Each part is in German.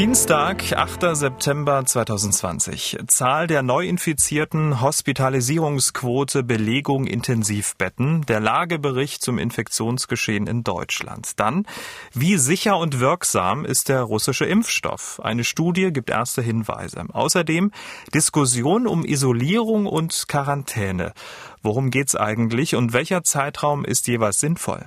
Dienstag, 8. September 2020. Zahl der Neuinfizierten, Hospitalisierungsquote, Belegung Intensivbetten, der Lagebericht zum Infektionsgeschehen in Deutschland. Dann, wie sicher und wirksam ist der russische Impfstoff? Eine Studie gibt erste Hinweise. Außerdem Diskussion um Isolierung und Quarantäne. Worum geht's eigentlich und welcher Zeitraum ist jeweils sinnvoll?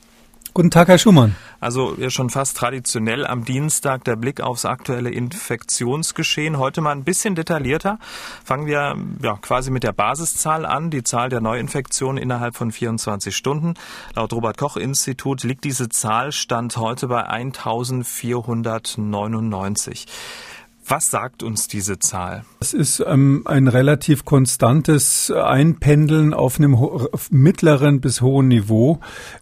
Guten Tag, Herr Schumann. Also ja, schon fast traditionell am Dienstag der Blick aufs aktuelle Infektionsgeschehen. Heute mal ein bisschen detaillierter. Fangen wir ja, quasi mit der Basiszahl an, die Zahl der Neuinfektionen innerhalb von 24 Stunden. Laut Robert Koch Institut liegt diese Zahl Stand heute bei 1499. Was sagt uns diese Zahl? Es ist ähm, ein relativ konstantes Einpendeln auf einem mittleren bis hohen Niveau.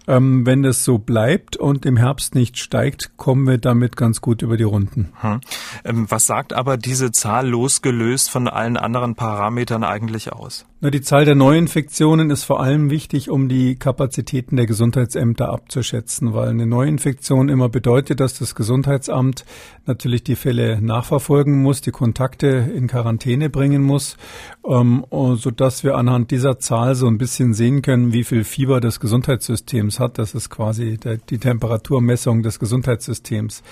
Ähm, wenn das so bleibt und im Herbst nicht steigt, kommen wir damit ganz gut über die Runden. Hm. Ähm, was sagt aber diese Zahl losgelöst von allen anderen Parametern eigentlich aus? Na, die Zahl der Neuinfektionen ist vor allem wichtig, um die Kapazitäten der Gesundheitsämter abzuschätzen, weil eine Neuinfektion immer bedeutet, dass das Gesundheitsamt natürlich die Fälle nachverfolgen muss, die Kontakte in Quarantäne bringen muss, ähm, so dass wir anhand dieser Zahl so ein bisschen sehen können, wie viel Fieber des Gesundheitssystems hat. Das ist quasi die Temperaturmessung des Gesundheitssystems.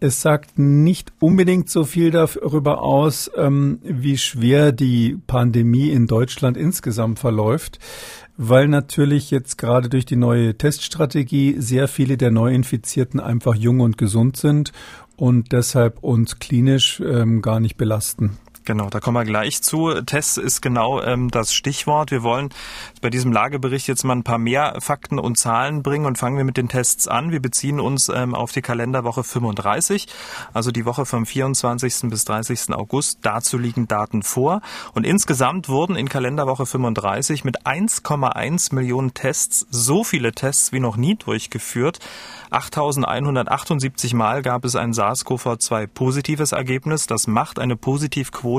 Es sagt nicht unbedingt so viel darüber aus, ähm, wie schwer die Pandemie in Deutschland Deutschland insgesamt verläuft, weil natürlich jetzt gerade durch die neue Teststrategie sehr viele der Neuinfizierten einfach jung und gesund sind und deshalb uns klinisch ähm, gar nicht belasten. Genau, da kommen wir gleich zu. Tests ist genau ähm, das Stichwort. Wir wollen bei diesem Lagebericht jetzt mal ein paar mehr Fakten und Zahlen bringen und fangen wir mit den Tests an. Wir beziehen uns ähm, auf die Kalenderwoche 35, also die Woche vom 24. bis 30. August. Dazu liegen Daten vor. Und insgesamt wurden in Kalenderwoche 35 mit 1,1 Millionen Tests so viele Tests wie noch nie durchgeführt. 8.178 Mal gab es ein SARS-CoV-2 positives Ergebnis. Das macht eine Positivquote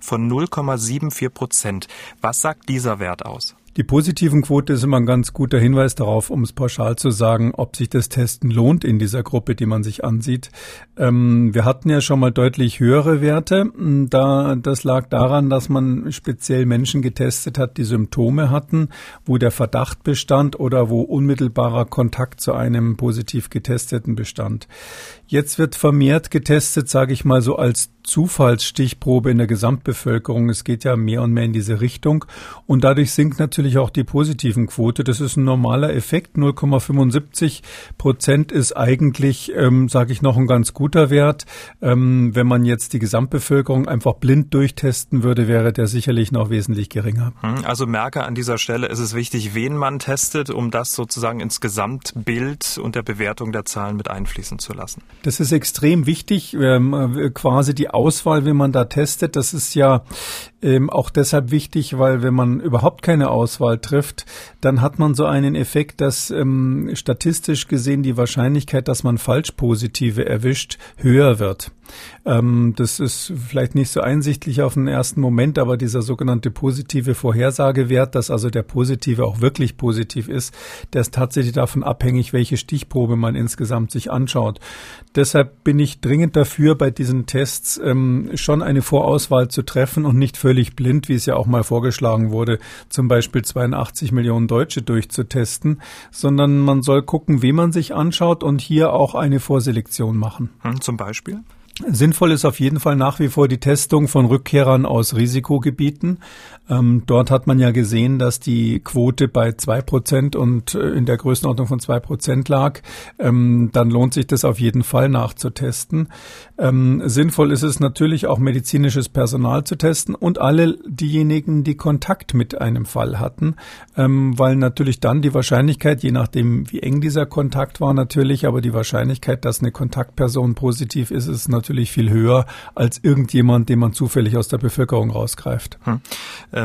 von 0,74 Prozent. Was sagt dieser Wert aus? Die positiven Quote ist immer ein ganz guter Hinweis darauf, um es pauschal zu sagen, ob sich das Testen lohnt in dieser Gruppe, die man sich ansieht. Ähm, wir hatten ja schon mal deutlich höhere Werte. Da, das lag daran, dass man speziell Menschen getestet hat, die Symptome hatten, wo der Verdacht bestand oder wo unmittelbarer Kontakt zu einem positiv getesteten bestand. Jetzt wird vermehrt getestet, sage ich mal so als Zufallsstichprobe in der Gesamtbevölkerung. Es geht ja mehr und mehr in diese Richtung und dadurch sinkt natürlich auch die positiven Quote. Das ist ein normaler Effekt. 0,75 Prozent ist eigentlich, ähm, sage ich, noch ein ganz guter Wert. Ähm, wenn man jetzt die Gesamtbevölkerung einfach blind durchtesten würde, wäre der sicherlich noch wesentlich geringer. Hm, also merke an dieser Stelle, ist es wichtig, wen man testet, um das sozusagen ins Gesamtbild und der Bewertung der Zahlen mit einfließen zu lassen. Das ist extrem wichtig, ähm, quasi die Auswahl, wie man da testet. Das ist ja ähm, auch deshalb wichtig, weil wenn man überhaupt keine Auswahl trifft, dann hat man so einen Effekt, dass ähm, statistisch gesehen die Wahrscheinlichkeit, dass man Falschpositive erwischt, höher wird. Ähm, das ist vielleicht nicht so einsichtlich auf den ersten Moment, aber dieser sogenannte positive Vorhersagewert, dass also der positive auch wirklich positiv ist, der ist tatsächlich davon abhängig, welche Stichprobe man insgesamt sich anschaut. Deshalb bin ich dringend dafür, bei diesen Tests ähm, schon eine Vorauswahl zu treffen und nicht völlig blind, wie es ja auch mal vorgeschlagen wurde, zum Beispiel 82 Millionen Deutsche durchzutesten, sondern man soll gucken, wie man sich anschaut und hier auch eine Vorselektion machen. Hm, zum Beispiel? Sinnvoll ist auf jeden Fall nach wie vor die Testung von Rückkehrern aus Risikogebieten. Ähm, dort hat man ja gesehen, dass die Quote bei zwei Prozent und äh, in der Größenordnung von zwei Prozent lag. Ähm, dann lohnt sich das auf jeden Fall nachzutesten. Ähm, sinnvoll ist es natürlich auch medizinisches Personal zu testen und alle diejenigen, die Kontakt mit einem Fall hatten, ähm, weil natürlich dann die Wahrscheinlichkeit, je nachdem wie eng dieser Kontakt war natürlich, aber die Wahrscheinlichkeit, dass eine Kontaktperson positiv ist, ist natürlich viel höher als irgendjemand, den man zufällig aus der Bevölkerung rausgreift. Hm.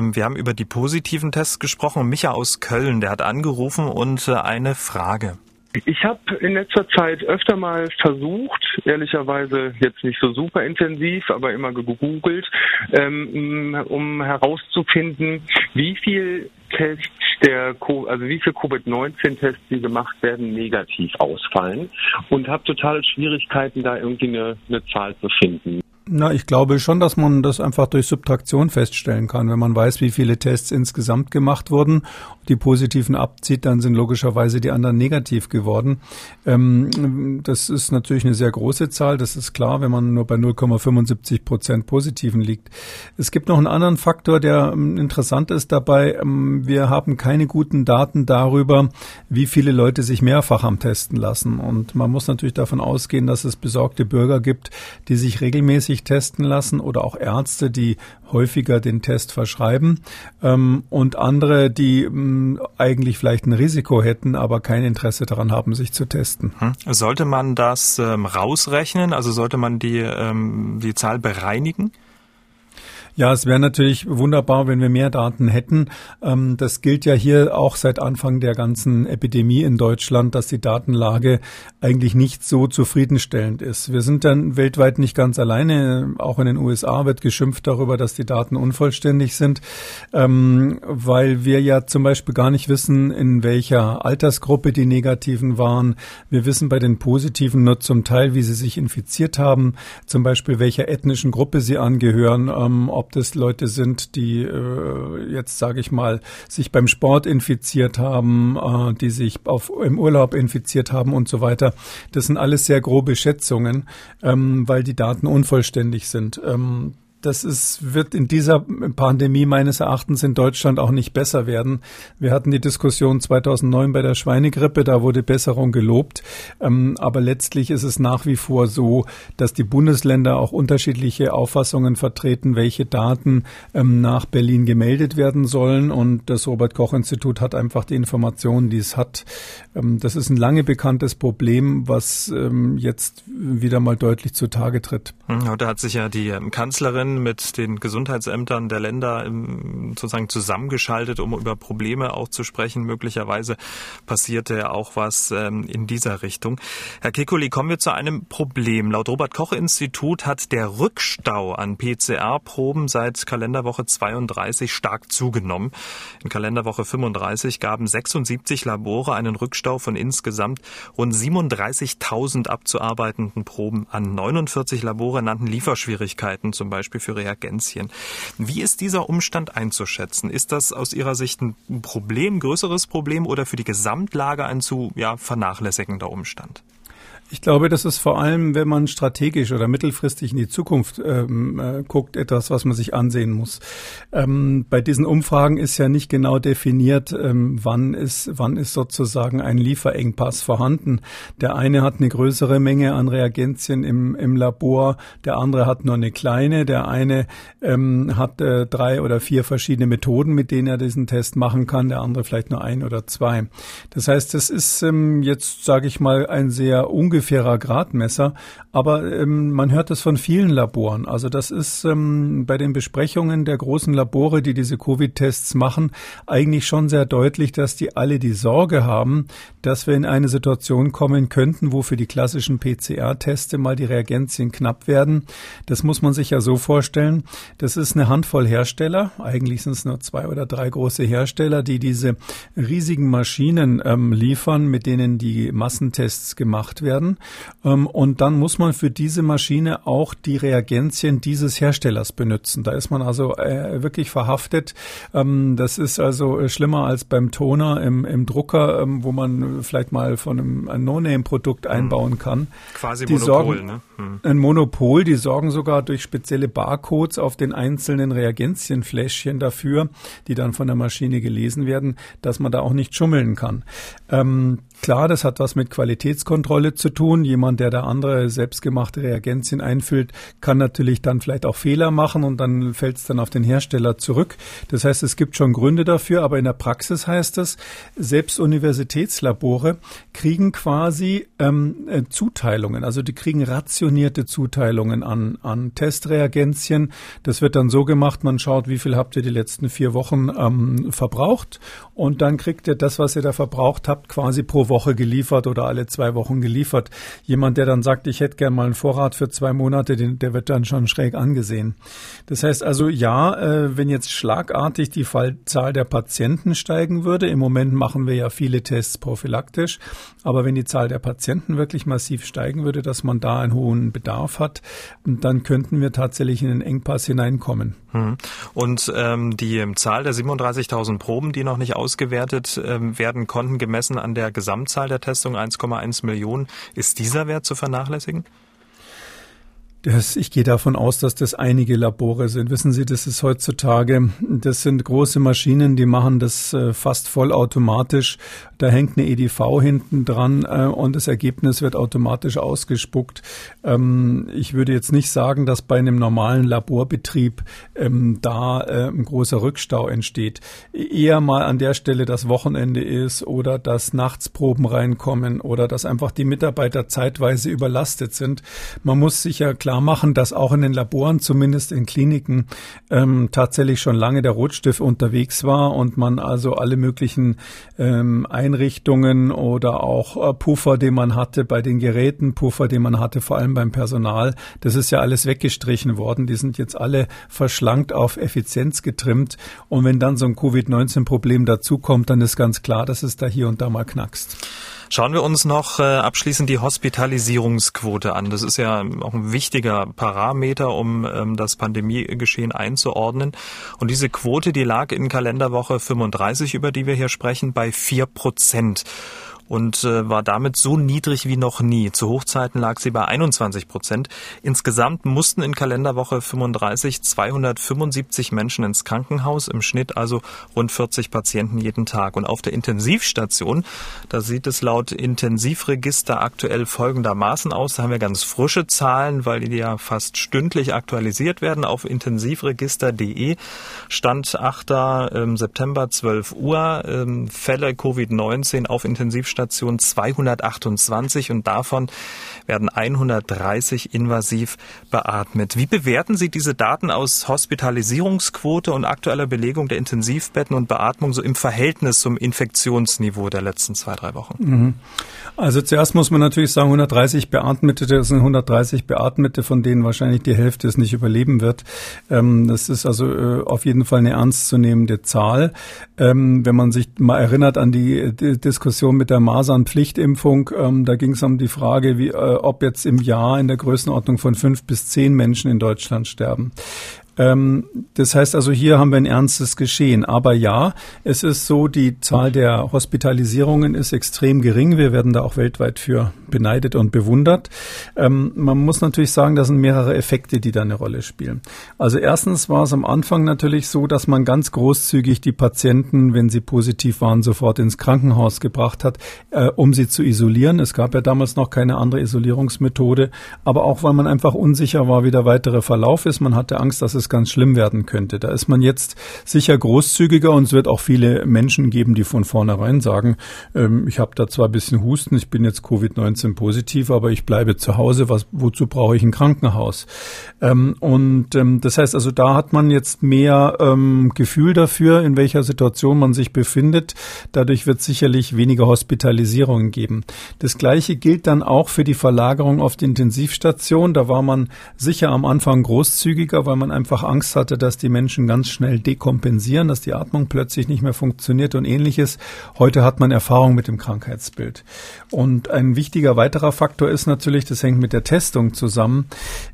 Wir haben über die positiven Tests gesprochen. Micha aus Köln, der hat angerufen und äh, eine Frage. Ich habe in letzter Zeit öfter mal versucht, ehrlicherweise jetzt nicht so super intensiv, aber immer gegoogelt, ähm, um herauszufinden, wie viel Tests der, also wie viel Covid-19-Tests, die gemacht werden, negativ ausfallen und habe totale Schwierigkeiten, da irgendwie eine, eine Zahl zu finden. Na, ich glaube schon, dass man das einfach durch Subtraktion feststellen kann. Wenn man weiß, wie viele Tests insgesamt gemacht wurden, die positiven abzieht, dann sind logischerweise die anderen negativ geworden. Ähm, das ist natürlich eine sehr große Zahl, das ist klar, wenn man nur bei 0,75 Prozent Positiven liegt. Es gibt noch einen anderen Faktor, der ähm, interessant ist dabei. Ähm, wir haben keine guten Daten darüber, wie viele Leute sich mehrfach am testen lassen. Und man muss natürlich davon ausgehen, dass es besorgte Bürger gibt, die sich regelmäßig regelmäßig testen lassen oder auch Ärzte, die häufiger den Test verschreiben ähm, und andere, die ähm, eigentlich vielleicht ein Risiko hätten, aber kein Interesse daran haben, sich zu testen. Hm. Sollte man das ähm, rausrechnen? Also sollte man die, ähm, die Zahl bereinigen? Ja, es wäre natürlich wunderbar, wenn wir mehr Daten hätten. Ähm, das gilt ja hier auch seit Anfang der ganzen Epidemie in Deutschland, dass die Datenlage eigentlich nicht so zufriedenstellend ist. Wir sind dann weltweit nicht ganz alleine. Auch in den USA wird geschimpft darüber, dass die Daten unvollständig sind, ähm, weil wir ja zum Beispiel gar nicht wissen, in welcher Altersgruppe die Negativen waren. Wir wissen bei den Positiven nur zum Teil, wie sie sich infiziert haben, zum Beispiel welcher ethnischen Gruppe sie angehören, ähm, ob das Leute sind, die äh, jetzt, sage ich mal, sich beim Sport infiziert haben, äh, die sich auf, im Urlaub infiziert haben und so weiter. Das sind alles sehr grobe Schätzungen, ähm, weil die Daten unvollständig sind. Ähm, das ist, wird in dieser Pandemie meines Erachtens in Deutschland auch nicht besser werden. Wir hatten die Diskussion 2009 bei der Schweinegrippe, da wurde Besserung gelobt. Ähm, aber letztlich ist es nach wie vor so, dass die Bundesländer auch unterschiedliche Auffassungen vertreten, welche Daten ähm, nach Berlin gemeldet werden sollen. Und das Robert Koch Institut hat einfach die Informationen, die es hat. Ähm, das ist ein lange bekanntes Problem, was ähm, jetzt wieder mal deutlich zutage tritt. Hm, da hat sich ja die ähm, Mit den Gesundheitsämtern der Länder sozusagen zusammengeschaltet, um über Probleme auch zu sprechen. Möglicherweise passierte ja auch was ähm, in dieser Richtung. Herr Kekuli, kommen wir zu einem Problem. Laut Robert Koch Institut hat der Rückstau an PCR-Proben seit Kalenderwoche 32 stark zugenommen. In Kalenderwoche 35 gaben 76 Labore einen Rückstau von insgesamt rund 37.000 abzuarbeitenden Proben an. 49 Labore nannten Lieferschwierigkeiten, zum Beispiel für Reagenzien. Wie ist dieser Umstand einzuschätzen? Ist das aus Ihrer Sicht ein Problem, größeres Problem oder für die Gesamtlage ein zu ja, vernachlässigender Umstand? Ich glaube, das ist vor allem, wenn man strategisch oder mittelfristig in die Zukunft ähm, äh, guckt, etwas, was man sich ansehen muss. Ähm, bei diesen Umfragen ist ja nicht genau definiert, ähm, wann ist, wann ist sozusagen ein Lieferengpass vorhanden. Der eine hat eine größere Menge an Reagenzien im, im Labor, der andere hat nur eine kleine, der eine ähm, hat äh, drei oder vier verschiedene Methoden, mit denen er diesen Test machen kann, der andere vielleicht nur ein oder zwei. Das heißt, das ist ähm, jetzt, sage ich mal, ein sehr ungewöhnliches ungefährer Gradmesser, aber ähm, man hört es von vielen Laboren. Also das ist ähm, bei den Besprechungen der großen Labore, die diese Covid-Tests machen, eigentlich schon sehr deutlich, dass die alle die Sorge haben, dass wir in eine Situation kommen könnten, wo für die klassischen PCR-Teste mal die Reagenzien knapp werden. Das muss man sich ja so vorstellen. Das ist eine Handvoll Hersteller. Eigentlich sind es nur zwei oder drei große Hersteller, die diese riesigen Maschinen ähm, liefern, mit denen die Massentests gemacht werden werden. Ähm, und dann muss man für diese Maschine auch die Reagenzien dieses Herstellers benutzen. Da ist man also äh, wirklich verhaftet. Ähm, das ist also schlimmer als beim Toner im, im Drucker, ähm, wo man vielleicht mal von einem No-Name-Produkt hm. einbauen kann. Quasi die Monopol, sorgen, ne? Ein Monopol. Die sorgen sogar durch spezielle Barcodes auf den einzelnen Klar, das hat was mit Qualitätskontrolle zu tun. Jemand, der da andere selbstgemachte Reagenzien einfüllt, kann natürlich dann vielleicht auch Fehler machen und dann fällt es dann auf den Hersteller zurück. Das heißt, es gibt schon Gründe dafür, aber in der Praxis heißt es, selbst Universitätslabore kriegen quasi ähm, äh, Zuteilungen, also die kriegen rationierte Zuteilungen an, an Testreagenzien. Das wird dann so gemacht, man schaut, wie viel habt ihr die letzten vier Wochen ähm, verbraucht und dann kriegt ihr das, was ihr da verbraucht habt, quasi pro Woche geliefert oder alle zwei Wochen geliefert. Jemand, der dann sagt, ich hätte gerne mal einen Vorrat für zwei Monate, den, der wird dann schon schräg angesehen. Das heißt also, ja, äh, wenn jetzt schlagartig die Fallzahl der Patienten steigen würde, im Moment machen wir ja viele Tests prophylaktisch, aber wenn die Zahl der Patienten wirklich massiv steigen würde, dass man da einen hohen Bedarf hat, dann könnten wir tatsächlich in den Engpass hineinkommen. Hm. Und ähm, die Zahl der 37.000 Proben, die noch nicht ausgewertet ähm, werden konnten, gemessen an der Gesamtzahl der Testungen 1,1 Millionen, ist dieser Wert zu vernachlässigen? Das, ich gehe davon aus, dass das einige Labore sind. Wissen Sie, das ist heutzutage, das sind große Maschinen, die machen das äh, fast vollautomatisch. Da hängt eine EDV hinten dran äh, und das Ergebnis wird automatisch ausgespuckt. Ähm, ich würde jetzt nicht sagen, dass bei einem normalen Laborbetrieb ähm, da äh, ein großer Rückstau entsteht. Eher mal an der Stelle das Wochenende ist oder dass Nachtsproben reinkommen oder dass einfach die Mitarbeiter zeitweise überlastet sind. Man muss sich ja klar klar machen, dass auch in den Laboren, zumindest in Kliniken, ähm, tatsächlich schon lange der Rotstift unterwegs war und man also alle möglichen ähm, Einrichtungen oder auch äh, Puffer, die man hatte bei den Geräten, Puffer, die man hatte, vor allem beim Personal, das ist ja alles weggestrichen worden. Die sind jetzt alle verschlankt auf Effizienz getrimmt. Und wenn dann so ein Covid-19-Problem dazukommt, dann ist ganz klar, dass es da hier und da mal knackst. Schauen wir uns noch äh, abschließend die Hospitalisierungsquote an. Das ist ja auch ein wichtiger Parameter, um ähm, das Pandemiegeschehen einzuordnen. Und diese Quote, die lag in Kalenderwoche 35, über die wir hier sprechen, bei vier Prozent und äh, war damit so niedrig wie noch nie. Zu Hochzeiten lag sie bei 21 Prozent. Insgesamt mussten in Kalenderwoche 35 275 Menschen ins Krankenhaus, im Schnitt also rund 40 Patienten jeden Tag. Und auf der Intensivstation, da sieht es laut Intensivregister aktuell folgendermaßen aus. Da haben wir ganz frische Zahlen, weil die ja fast stündlich aktualisiert werden auf intensivregister.de. Stand 8. Ähm, September 12 Uhr. Ähm, Fälle Covid-19 auf Intensivstation Intensivstationen 228 und davon werden 130 invasiv beatmet. Wie bewerten Sie diese Daten aus Hospitalisierungsquote und aktueller Belegung der Intensivbetten und Beatmung so im Verhältnis zum Infektionsniveau der letzten zwei, drei Wochen? Mhm. Also zuerst muss man natürlich sagen, 130 Beatmete, das sind 130 Beatmete, von denen wahrscheinlich die Hälfte es nicht überleben wird. Ähm, das ist also äh, auf jeden Fall eine ernstzunehmende Zahl. Ähm, wenn man sich mal erinnert an die, Diskussion mit der Masernpflichtimpfung, ähm, da ging es um die Frage, wie, äh, ob jetzt im Jahr in der Größenordnung von fünf bis zehn Menschen in Deutschland sterben. Ähm, das heißt also, hier haben wir ein ernstes Geschehen. Aber ja, es ist so, die Zahl der Hospitalisierungen ist extrem gering. Wir werden da auch weltweit für beneidet und bewundert. Ähm, man muss natürlich sagen, da sind mehrere Effekte, die da eine Rolle spielen. Also erstens war es am Anfang natürlich so, dass man ganz großzügig die Patienten, wenn sie positiv waren, sofort ins Krankenhaus gebracht hat, äh, um sie zu isolieren. Es gab ja damals noch keine andere Isolierungsmethode, aber auch weil man einfach unsicher war, wie der weitere Verlauf ist. Man hatte Angst, dass es es ganz schlimm werden könnte. Da ist man jetzt sicher großzügiger und es wird auch viele Menschen geben, die von vornherein sagen, ähm, ich habe da zwar ein bisschen Husten, ich bin jetzt Covid-19 positiv, aber ich bleibe zu Hause, was, wozu brauche ich ein Krankenhaus? Ähm, und ähm, das heißt also, da hat man jetzt mehr ähm, Gefühl dafür, in welcher Situation man sich befindet. Dadurch wird sicherlich weniger Hospitalisierungen geben. Das Gleiche gilt dann auch für die Verlagerung auf die Intensivstation. Da war man sicher am Anfang großzügiger, weil man einfach einfach Angst hatte, dass die Menschen ganz schnell dekompensieren, dass die Atmung plötzlich nicht mehr funktioniert und ähnliches. Heute hat man Erfahrung mit dem Krankheitsbild. Und ein wichtiger weiterer Faktor ist natürlich, das hängt mit der Testung zusammen,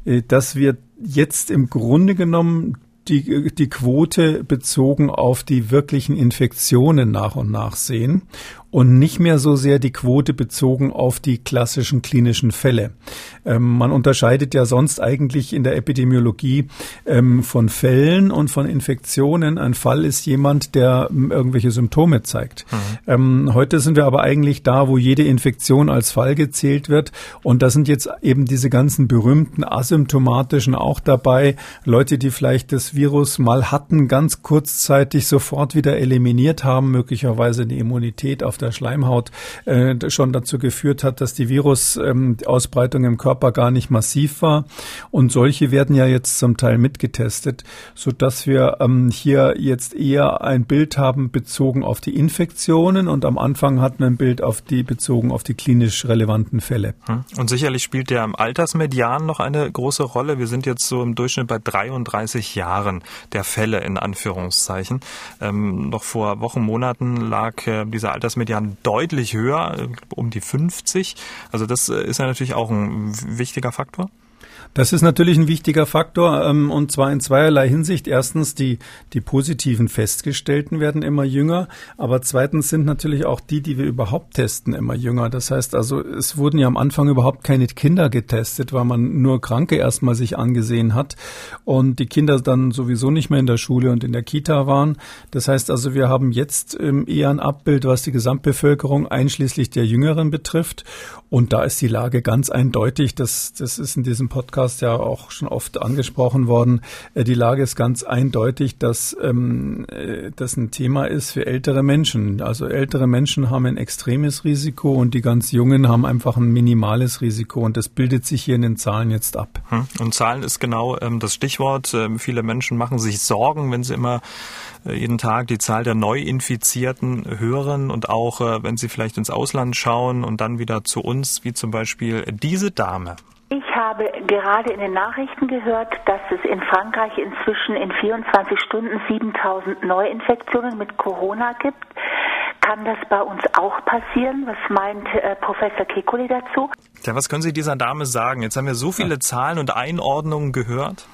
äh, dass wir jetzt im Grunde genommen die, die Quote bezogen auf die wirklichen Infektionen nach und nach sehen und nicht mehr so sehr die Quote bezogen auf die klassischen klinischen Fälle. Ähm, man unterscheidet ja sonst eigentlich in der Epidemiologie ähm, von Fällen und von Infektionen. Ein Fall ist jemand, der ähm, irgendwelche Symptome zeigt. Mhm. Ähm, heute sind wir aber eigentlich da, wo jede Infektion als Fall gezählt wird. Und da sind jetzt eben diese ganzen berühmten asymptomatischen auch dabei. Leute, die vielleicht das Virus mal hatten, ganz kurzzeitig sofort wieder eliminiert haben, möglicherweise eine Immunität auf der Schleimhaut äh, schon dazu geführt hat, dass die Virusausbreitung ähm, im Körper gar nicht massiv war. Und solche werden ja jetzt zum Teil mitgetestet, so dass wir ähm, hier jetzt eher ein Bild haben bezogen auf die Infektionen und am Anfang hatten wir ein Bild auf die bezogen auf die klinisch relevanten Fälle. Hm. Und sicherlich spielt der Altersmedian noch eine große Rolle. Wir sind jetzt so im Durchschnitt bei 33 Jahren der Fälle in Anführungszeichen. Ähm, noch vor Wochen, Monaten lag äh, dieser Altersmedian deutlich höher, um die 50. Also das äh, ist ja natürlich auch ein wichtiger Faktor. Das ist natürlich ein wichtiger Faktor ähm, und zwar in zweierlei Hinsicht. Erstens, die, die positiven Festgestellten werden immer jünger, aber zweitens sind natürlich auch die, die wir überhaupt testen, immer jünger. Das heißt also, es wurden ja am Anfang überhaupt keine Kinder getestet, weil man nur Kranke erstmal sich angesehen hat und die Kinder dann sowieso nicht mehr in der Schule und in der Kita waren. Das heißt also, wir haben jetzt ähm, eher ein Abbild, was die Gesamtbevölkerung einschließlich der Jüngeren betrifft und da ist die Lage ganz eindeutig. Das, das ist in diesem Podcast Podcast ja auch schon oft angesprochen worden. Äh, die Lage ist ganz eindeutig, dass ähm, äh, das ein Thema ist für ältere Menschen. Also ältere Menschen haben ein extremes Risiko und die ganz Jungen haben einfach ein minimales Risiko und das bildet sich hier in den Zahlen jetzt ab. Hm. Und Zahlen ist genau ähm, das Stichwort. Ähm, viele Menschen machen sich Sorgen, wenn sie immer äh, jeden Tag die Zahl der Neuinfizierten hören und auch äh, wenn sie vielleicht ins Ausland schauen und dann wieder zu uns, wie zum Beispiel diese Dame. Ich habe gerade in den Nachrichten gehört, dass es in Frankreich inzwischen in 24 Stunden 7000 Neuinfektionen mit Corona gibt. Kann das bei uns auch passieren? Was meint äh, Professor Kekulé dazu? Ja, was können Sie dieser Dame sagen? Jetzt haben wir so viele Zahlen und Einordnungen gehört.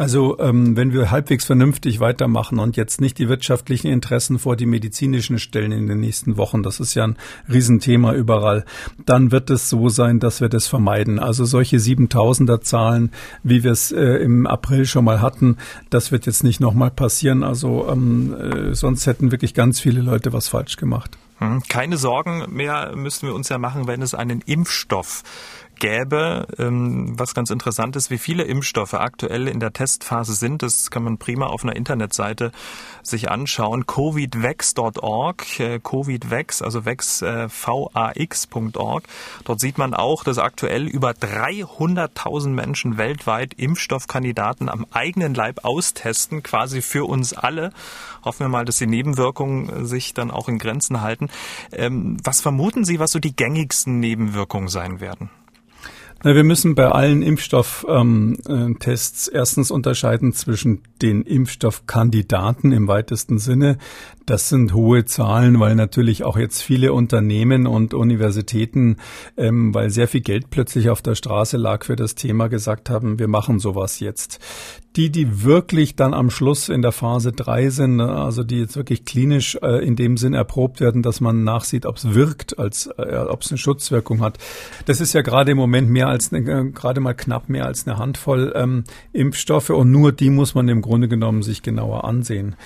Also ähm, wenn wir halbwegs vernünftig weitermachen und jetzt nicht die wirtschaftlichen Interessen vor die medizinischen stellen in den nächsten Wochen, das ist ja ein Riesenthema überall, dann wird es so sein, dass wir das vermeiden. Also solche 7000er Zahlen, wie wir es äh, im April schon mal hatten, das wird jetzt nicht nochmal passieren. Also ähm, äh, sonst hätten wirklich ganz viele Leute was falsch gemacht. Hm, keine Sorgen mehr müssten wir uns ja machen, wenn es einen Impfstoff gäbe. Ähm, was ganz interessant ist, wie viele Impfstoffe aktuell in der Testphase sind. Das kann man prima auf einer Internetseite sich anschauen. covidvex.org, äh, covidvex, also vex, äh, vax.org. Dort sieht man auch, dass aktuell über 300.000 Menschen weltweit Impfstoffkandidaten am eigenen Leib austesten, quasi für uns alle. Hoffen wir mal, dass die Nebenwirkungen sich dann auch in Grenzen halten. Ähm, was vermuten Sie, was so die gängigsten Nebenwirkungen sein werden? Na, wir müssen bei allen Impfstofftests ähm, äh, erstens unterscheiden zwischen den Impfstoffkandidaten im weitesten Sinne. Das sind hohe Zahlen, weil natürlich auch jetzt viele Unternehmen und Universitäten, ähm, weil sehr viel Geld plötzlich auf der Straße lag für das Thema, gesagt haben, wir machen sowas jetzt. Die, die wirklich dann am Schluss in der Phase drei sind, ne, also die jetzt wirklich klinisch äh, in dem Sinn erprobt werden, dass man nachsieht, ob es wirkt, als äh, ob es eine Schutzwirkung hat. Das ist ja gerade im Moment mehr als eine, äh, gerade mal knapp mehr als eine Handvoll ähm, Impfstoffe und nur die muss man im Grunde genommen sich genauer ansehen.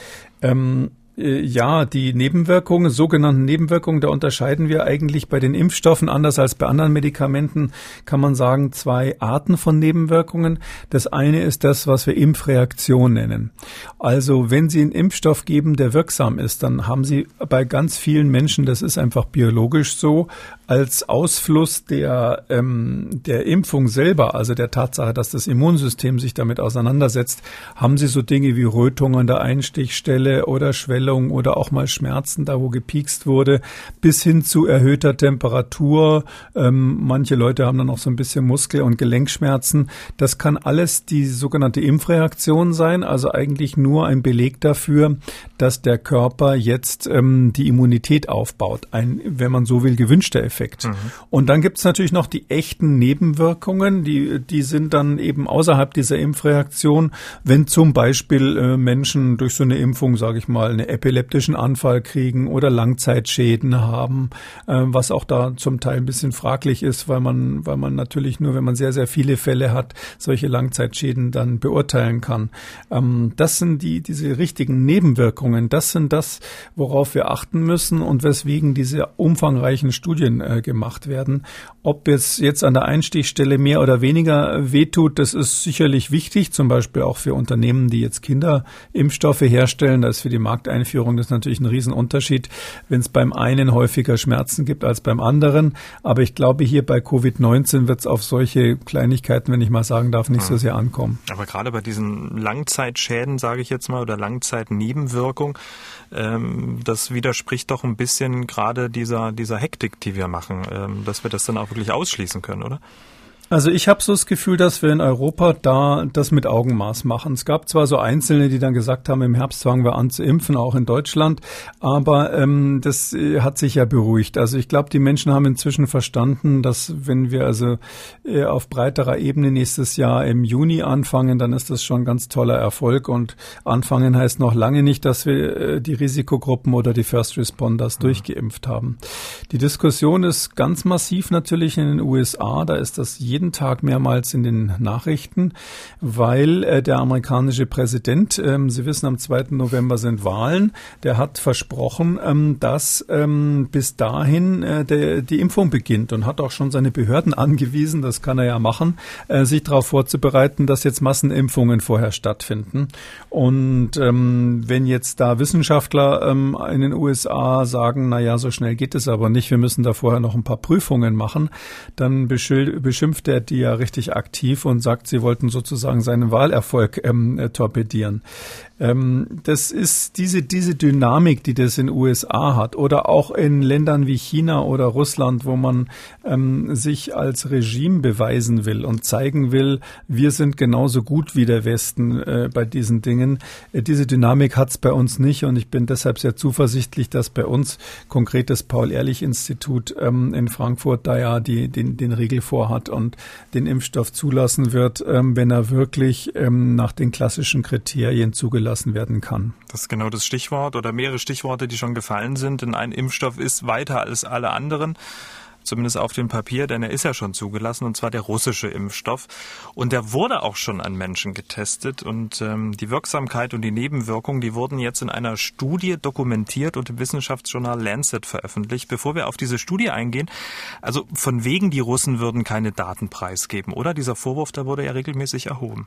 Ähm, äh, ja, die Nebenwirkungen, sogenannten Nebenwirkungen, da unterscheiden wir eigentlich bei den Impfstoffen, anders als bei anderen Medikamenten, kann man sagen, zwei Arten von Nebenwirkungen. Das eine ist das, was wir Impfreaktion nennen. Also wenn Sie einen Impfstoff geben, der wirksam ist, dann haben Sie bei ganz vielen Menschen, das ist einfach biologisch so, als Ausfluss der, ähm, der Impfung selber, also der Tatsache, dass das Immunsystem sich damit auseinandersetzt, haben Sie so Dinge wie Rötung an der Einstichstelle oder Schwellung oder auch mal Schmerzen, da wo gepiekst wurde, bis hin zu erhöhter Temperatur. Ähm, manche Leute haben dann auch so ein bisschen Muskel- und Gelenkschmerzen. Das kann alles die sogenannte Impfreaktion sein, also eigentlich nur ein Beleg dafür, dass der Körper jetzt ähm, die Immunität aufbaut. Ein, wenn man so will, gewünschter Effekt. Effekt. Mhm. Und dann gibt's natürlich noch die echten Nebenwirkungen, die, die sind dann eben außerhalb dieser Impfreaktion, wenn zum Beispiel äh, Menschen durch so eine Impfung, sage ich mal, einen epileptischen Anfall kriegen oder Langzeitschäden haben, äh, was auch da zum Teil ein bisschen fraglich ist, weil man, weil man natürlich nur, wenn man sehr, sehr viele Fälle hat, solche Langzeitschäden dann beurteilen kann. Ähm, das sind die, diese richtigen Nebenwirkungen. Das sind das, worauf wir achten müssen und weswegen diese umfangreichen Studien äh, gemacht werden. Ob es jetzt an der Einstichstelle mehr oder weniger wehtut, das ist sicherlich wichtig, zum Beispiel auch für Unternehmen, die jetzt Kinderimpfstoffe herstellen. Da ist für die Markteinführung das natürlich ein Riesenunterschied, wenn es beim einen häufiger Schmerzen gibt als beim anderen. Aber ich glaube, hier bei Covid-19 wird es auf solche Kleinigkeiten, wenn ich mal sagen darf, nicht so sehr ankommen. Aber gerade bei diesen Langzeitschäden, sage ich jetzt mal, oder Langzeitnebenwirkung, ähm, das widerspricht doch ein bisschen gerade dieser, dieser Hektik, die wir machen, ähm, dass wir das dann auch wirklich ausschließen können, oder? Also ich habe so das Gefühl, dass wir in Europa da das mit Augenmaß machen. Es gab zwar so Einzelne, die dann gesagt haben, im Herbst fangen wir an zu impfen, auch in Deutschland, aber ähm, das äh, hat sich ja beruhigt. Also ich glaube, die Menschen haben inzwischen verstanden, dass wenn wir also äh, auf breiterer Ebene nächstes Jahr im Juni anfangen, dann ist das schon ein ganz toller Erfolg. Und anfangen heißt noch lange nicht, dass wir äh, die Risikogruppen oder die First Responders mhm. durchgeimpft haben. Die Diskussion ist ganz massiv natürlich in den USA. Da ist das jeden Tag mehrmals in den Nachrichten, weil äh, der amerikanische Präsident, ähm, Sie wissen, am 2. November sind Wahlen, der hat versprochen, ähm, dass ähm, bis dahin äh, die Impfung beginnt und hat auch schon seine Behörden angewiesen, das kann er ja machen, äh, sich darauf vorzubereiten, dass jetzt Massenimpfungen vorher stattfinden. Und wenn jetzt da Wissenschaftler in den USA sagen, na ja, so schnell geht es aber nicht, wir müssen da vorher noch ein paar Prüfungen machen, dann beschimpft der die ja richtig aktiv und sagt, sie wollten sozusagen seinen Wahlerfolg ähm, äh, torpedieren. Ähm, das ist diese, diese Dynamik, die das in USA hat oder auch in Ländern wie China oder Russland, wo man ähm, sich als Regime beweisen will und zeigen will, wir sind genauso gut wie der Westen äh, bei diesen Dingen. Äh, diese Dynamik hat es bei uns nicht und ich bin deshalb sehr zuversichtlich, dass bei uns konkret das Paul-Ehrlich-Institut ähm, in Frankfurt da ja die, den, den Riegel vorhat und den Impfstoff zulassen wird, ähm, wenn er wirklich ähm, nach den klassischen Kriterien zugelassen zugelassen werden kann. Das ist genau das Stichwort oder mehrere Stichworte, die schon gefallen sind, denn ein Impfstoff ist weiter als alle anderen zumindest auf dem Papier, denn er ist ja schon zugelassen, und zwar der russische Impfstoff. Und der wurde auch schon an Menschen getestet und ähm, die Wirksamkeit und die Nebenwirkungen, die wurden jetzt in einer Studie dokumentiert und im Wissenschaftsjournal Lancet veröffentlicht. Bevor wir auf diese Studie eingehen, also von wegen die Russen würden keine Daten preisgeben, oder? Dieser Vorwurf, da wurde ja regelmäßig erhoben.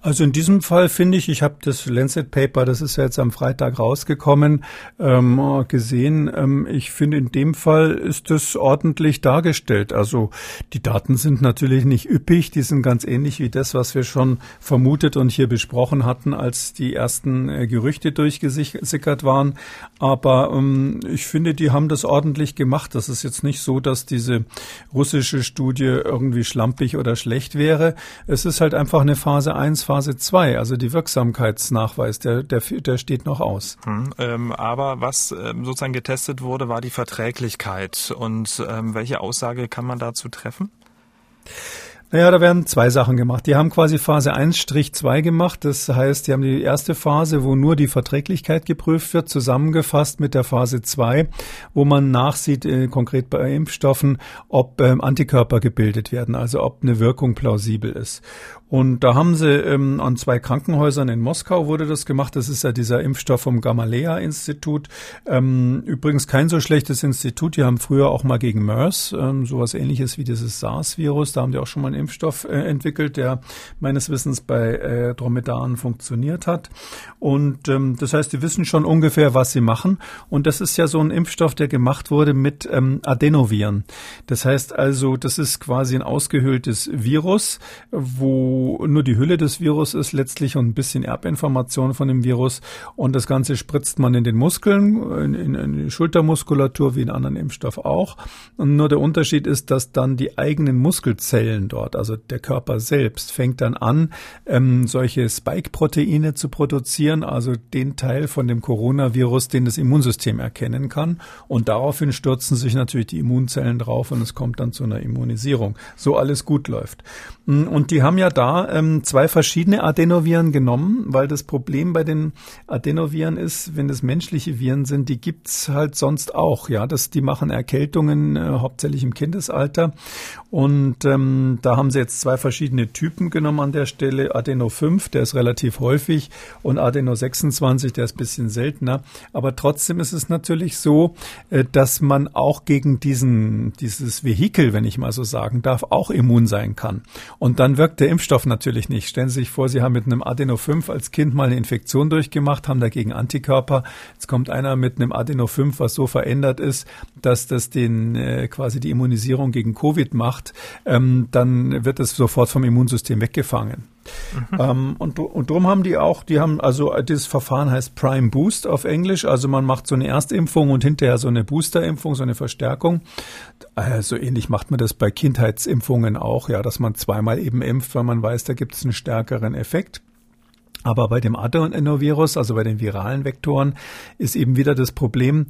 Also in diesem Fall finde ich, ich habe das Lancet Paper, das ist ja jetzt am Freitag rausgekommen, ähm, gesehen. Ähm, ich finde, in dem Fall ist es ordentlich dargestellt. Also die Daten sind natürlich nicht üppig, die sind ganz ähnlich wie das, was wir schon vermutet und hier besprochen hatten, als die ersten äh, Gerüchte durchgesickert waren. Aber ähm, ich finde, die haben das ordentlich gemacht. Das ist jetzt nicht so, dass diese russische Studie irgendwie schlampig oder schlecht wäre. Es ist halt einfach eine Phase 1, Phase 2, also die Wirksamkeitsnachweis, der, der, der steht noch aus. Hm, ähm, aber was ähm, sozusagen getestet wurde, war die Verträglichkeit. Und ähm, welche Aussage kann man dazu treffen? Naja, da werden zwei Sachen gemacht. Die haben quasi Phase 1-2 gemacht. Das heißt, die haben die erste Phase, wo nur die Verträglichkeit geprüft wird, zusammengefasst mit der Phase 2, wo man nachsieht, äh, konkret bei Impfstoffen, ob ähm, Antikörper gebildet werden, also ob eine Wirkung plausibel ist. Und da haben sie ähm, an zwei Krankenhäusern in Moskau wurde das gemacht. Das ist ja dieser Impfstoff vom Gamaleya-Institut. Ähm, übrigens kein so schlechtes Institut. Die haben früher auch mal gegen MERS, ähm, sowas ähnliches wie dieses SARS-Virus. Da haben die auch schon mal einen Impfstoff äh, entwickelt, der meines Wissens bei äh, Dromedaren funktioniert hat. Und ähm, das heißt, die wissen schon ungefähr, was sie machen. Und das ist ja so ein Impfstoff, der gemacht wurde mit ähm, Adenoviren. Das heißt also, das ist quasi ein ausgehöhltes Virus, wo nur die Hülle des Virus ist letztlich und ein bisschen Erbinformation von dem Virus. Und das Ganze spritzt man in den Muskeln, in, in die Schultermuskulatur wie in anderen Impfstoff auch. Und nur der Unterschied ist, dass dann die eigenen Muskelzellen dort also der Körper selbst, fängt dann an, ähm, solche Spike-Proteine zu produzieren, also den Teil von dem Coronavirus, den das Immunsystem erkennen kann. Und daraufhin stürzen sich natürlich die Immunzellen drauf und es kommt dann zu einer Immunisierung. So alles gut läuft. Und die haben ja da ähm, zwei verschiedene Adenoviren genommen, weil das Problem bei den Adenoviren ist, wenn das menschliche Viren sind, die gibt's halt sonst auch. Ja, das, die machen Erkältungen äh, hauptsächlich im Kindesalter. Und ähm, da haben sie jetzt zwei verschiedene Typen genommen an der Stelle. Adeno 5, der ist relativ häufig, und Adeno 26, der ist bisschen seltener. Aber trotzdem ist es natürlich so, äh, dass man auch gegen diesen, dieses Vehikel, wenn ich mal so sagen darf, auch immun sein kann. Und dann wirkt der Impfstoff natürlich nicht. Stellen Sie sich vor, Sie haben mit einem Adeno 5 als Kind mal eine Infektion durchgemacht, haben dagegen Antikörper. Jetzt kommt einer mit einem Adeno 5, was so verändert ist, dass das den äh, quasi die Immunisierung gegen Covid macht, ähm, dann wird es sofort vom Immunsystem weggefangen. Mhm. Ähm, und, und darum haben die auch, die haben, also dieses Verfahren heißt Prime Boost auf Englisch. Also man macht so eine Erstimpfung und hinterher so eine Boosterimpfung, so eine Verstärkung. Äh, so ähnlich macht man das bei Kindheitsimpfungen auch, ja, dass man zweimal eben impft, weil man weiß, da gibt es einen stärkeren Effekt. Aber bei dem Adenovirus, also bei den viralen Vektoren, ist eben wieder das Problem,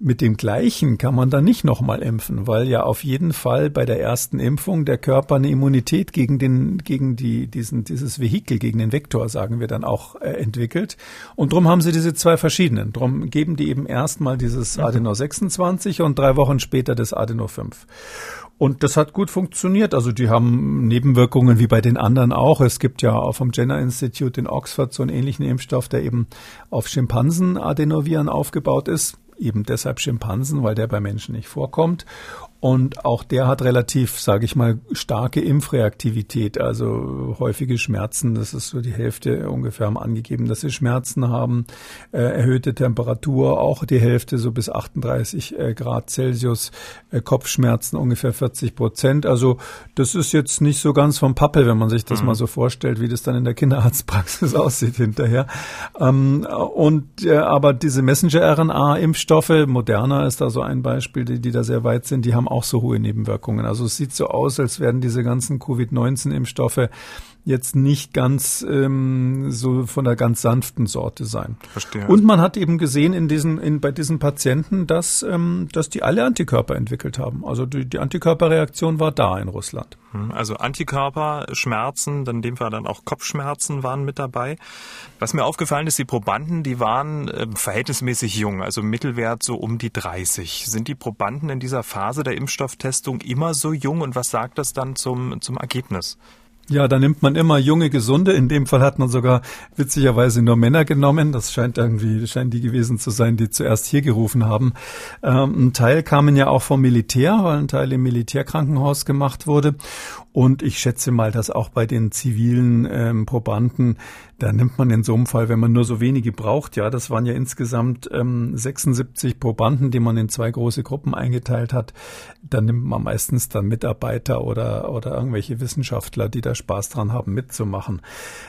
mit dem gleichen kann man dann nicht nochmal impfen, weil ja auf jeden Fall bei der ersten Impfung der Körper eine Immunität gegen den, gegen die, diesen, dieses Vehikel, gegen den Vektor, sagen wir dann auch, äh, entwickelt. Und drum haben sie diese zwei verschiedenen. Drum geben die eben erstmal dieses mhm. Adeno 26 und drei Wochen später das Adeno 5. Und das hat gut funktioniert. Also die haben Nebenwirkungen wie bei den anderen auch. Es gibt ja auch vom Jenner Institute in Oxford so einen ähnlichen Impfstoff, der eben auf Schimpansen-Adenoviren aufgebaut ist eben deshalb Schimpansen, weil der bei Menschen nicht vorkommt. Und auch der hat relativ, sage ich mal, starke Impfreaktivität, also häufige Schmerzen. Das ist so die Hälfte ungefähr haben angegeben, dass sie Schmerzen haben. Äh, erhöhte Temperatur, auch die Hälfte so bis 38 äh, Grad Celsius. Äh, Kopfschmerzen ungefähr 40 Prozent. Also das ist jetzt nicht so ganz vom Pappel, wenn man sich das mhm. mal so vorstellt, wie das dann in der Kinderarztpraxis aussieht hinterher. Ähm, und äh, aber diese Messenger-RNA-Impfstoffe, Moderna ist da so ein Beispiel, die, die da sehr weit sind, die haben auch so hohe Nebenwirkungen. Also es sieht so aus, als werden diese ganzen Covid-19-Impfstoffe jetzt nicht ganz ähm, so von der ganz sanften Sorte sein. Verstehe. Und man hat eben gesehen in diesen, in, bei diesen Patienten, dass, ähm, dass die alle Antikörper entwickelt haben. Also die, die Antikörperreaktion war da in Russland. Hm, also Antikörper, Schmerzen, dann in dem Fall dann auch Kopfschmerzen waren mit dabei. Was mir aufgefallen ist, die Probanden, die waren äh, verhältnismäßig jung, also Mittelwert so um die 30. Sind die Probanden in dieser Phase der Impfstofftestung immer so jung und was sagt das dann zum, zum Ergebnis? Ja, da nimmt man immer junge Gesunde. In dem Fall hat man sogar witzigerweise nur Männer genommen. Das scheint irgendwie, scheint die gewesen zu sein, die zuerst hier gerufen haben. Ähm, ein Teil kamen ja auch vom Militär, weil ein Teil im Militärkrankenhaus gemacht wurde. Und ich schätze mal, dass auch bei den zivilen ähm, Probanden, da nimmt man in so einem Fall, wenn man nur so wenige braucht, ja, das waren ja insgesamt ähm, 76 Probanden, die man in zwei große Gruppen eingeteilt hat, dann nimmt man meistens dann Mitarbeiter oder, oder irgendwelche Wissenschaftler, die da Spaß dran haben, mitzumachen.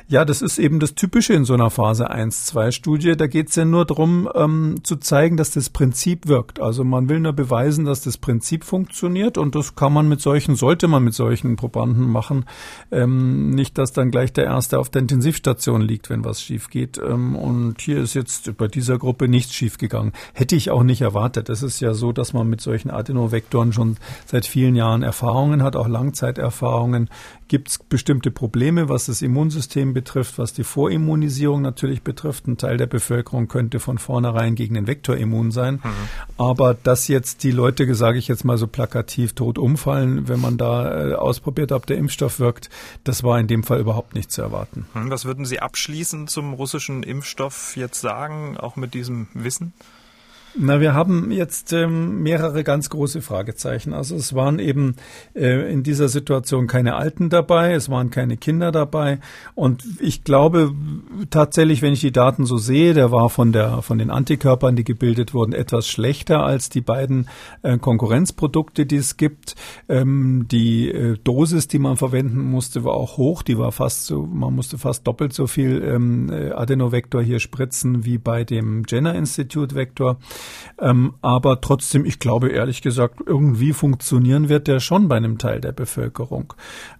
Ja, das ist eben das Typische in so einer Phase 1-2-Studie. Da geht es ja nur darum, ähm, zu zeigen, dass das Prinzip wirkt. Also man will nur beweisen, dass das Prinzip funktioniert und das kann man mit solchen, sollte man mit solchen Probanden Probanden machen. Ähm, nicht, dass dann gleich der Erste auf der Intensivstation liegt, wenn was schief geht. Ähm, und hier ist jetzt bei dieser Gruppe nichts schief gegangen. Hätte ich auch nicht erwartet. Es ist ja so, dass man mit solchen Adenovektoren schon seit vielen Jahren Erfahrungen hat, auch Langzeiterfahrungen gibt es bestimmte Probleme, was das Immunsystem betrifft, was die Vorimmunisierung natürlich betrifft. Ein Teil der Bevölkerung könnte von vornherein gegen den Vektor immun sein. Mhm. Aber dass jetzt die Leute, sage ich jetzt mal so plakativ, tot umfallen, wenn man da äh, ausprobiert, ob der Impfstoff wirkt, das war in dem Fall überhaupt nicht zu erwarten. Mhm. Was würden Sie abschließend zum russischen Impfstoff jetzt sagen, auch mit diesem Wissen? Na, wir haben jetzt ähm, mehrere ganz große Fragezeichen. Also es waren eben äh, in dieser Situation keine Alten dabei, es waren keine Kinder dabei. Und ich glaube tatsächlich, wenn ich die Daten so sehe, der war von der von den Antikörpern, die gebildet wurden, etwas schlechter als die beiden äh, Konkurrenzprodukte, die es gibt. Ähm, die äh, Dosis, die man verwenden musste, war auch hoch. Die war fast so, man musste fast doppelt so viel ähm, äh, Adenovektor hier spritzen wie bei dem Jenner Institute Vektor. Ähm, aber trotzdem, ich glaube ehrlich gesagt, irgendwie funktionieren wird der schon bei einem Teil der Bevölkerung.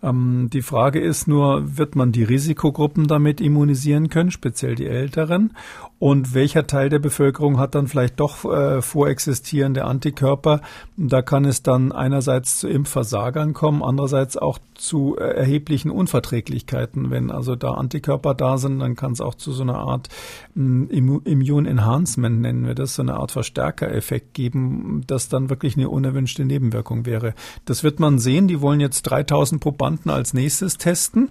Ähm, die Frage ist nur, wird man die Risikogruppen damit immunisieren können, speziell die Älteren? Und welcher Teil der Bevölkerung hat dann vielleicht doch äh, vorexistierende Antikörper? Da kann es dann einerseits zu Impfversagern kommen, andererseits auch zu äh, erheblichen Unverträglichkeiten. Wenn also da Antikörper da sind, dann kann es auch zu so einer Art äh, Immune Enhancement, nennen wir das, so eine Art Verstärkereffekt geben, das dann wirklich eine unerwünschte Nebenwirkung wäre. Das wird man sehen. Die wollen jetzt 3000 Probanden als nächstes testen.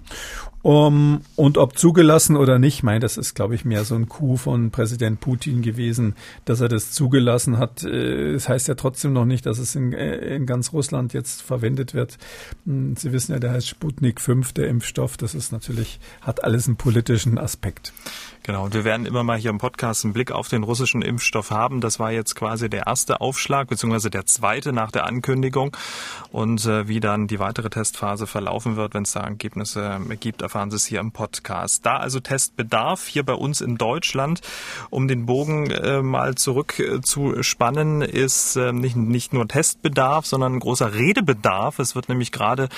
Um, und ob zugelassen oder nicht, mein, das ist, glaube ich, mehr so ein Coup von Präsident Putin gewesen, dass er das zugelassen hat. Äh, es das heißt ja trotzdem noch nicht, dass es in, äh, in ganz Russland jetzt verwendet wird. Hm, Sie wissen ja, der heißt Sputnik 5, der Impfstoff. Das ist natürlich, hat alles einen politischen Aspekt. Genau, und wir werden immer mal hier im Podcast einen Blick auf den russischen Impfstoff haben. Das war jetzt quasi der erste Aufschlag, beziehungsweise der zweite nach der Ankündigung. Und äh, wie dann die weitere Testphase verlaufen wird, wenn es da Ergebnisse gibt, erfahren Sie es hier im Podcast. Da also Testbedarf hier bei uns in Deutschland, um den Bogen äh, mal zurück äh, ist äh, nicht, nicht nur Testbedarf, sondern ein großer Redebedarf. Es wird nämlich gerade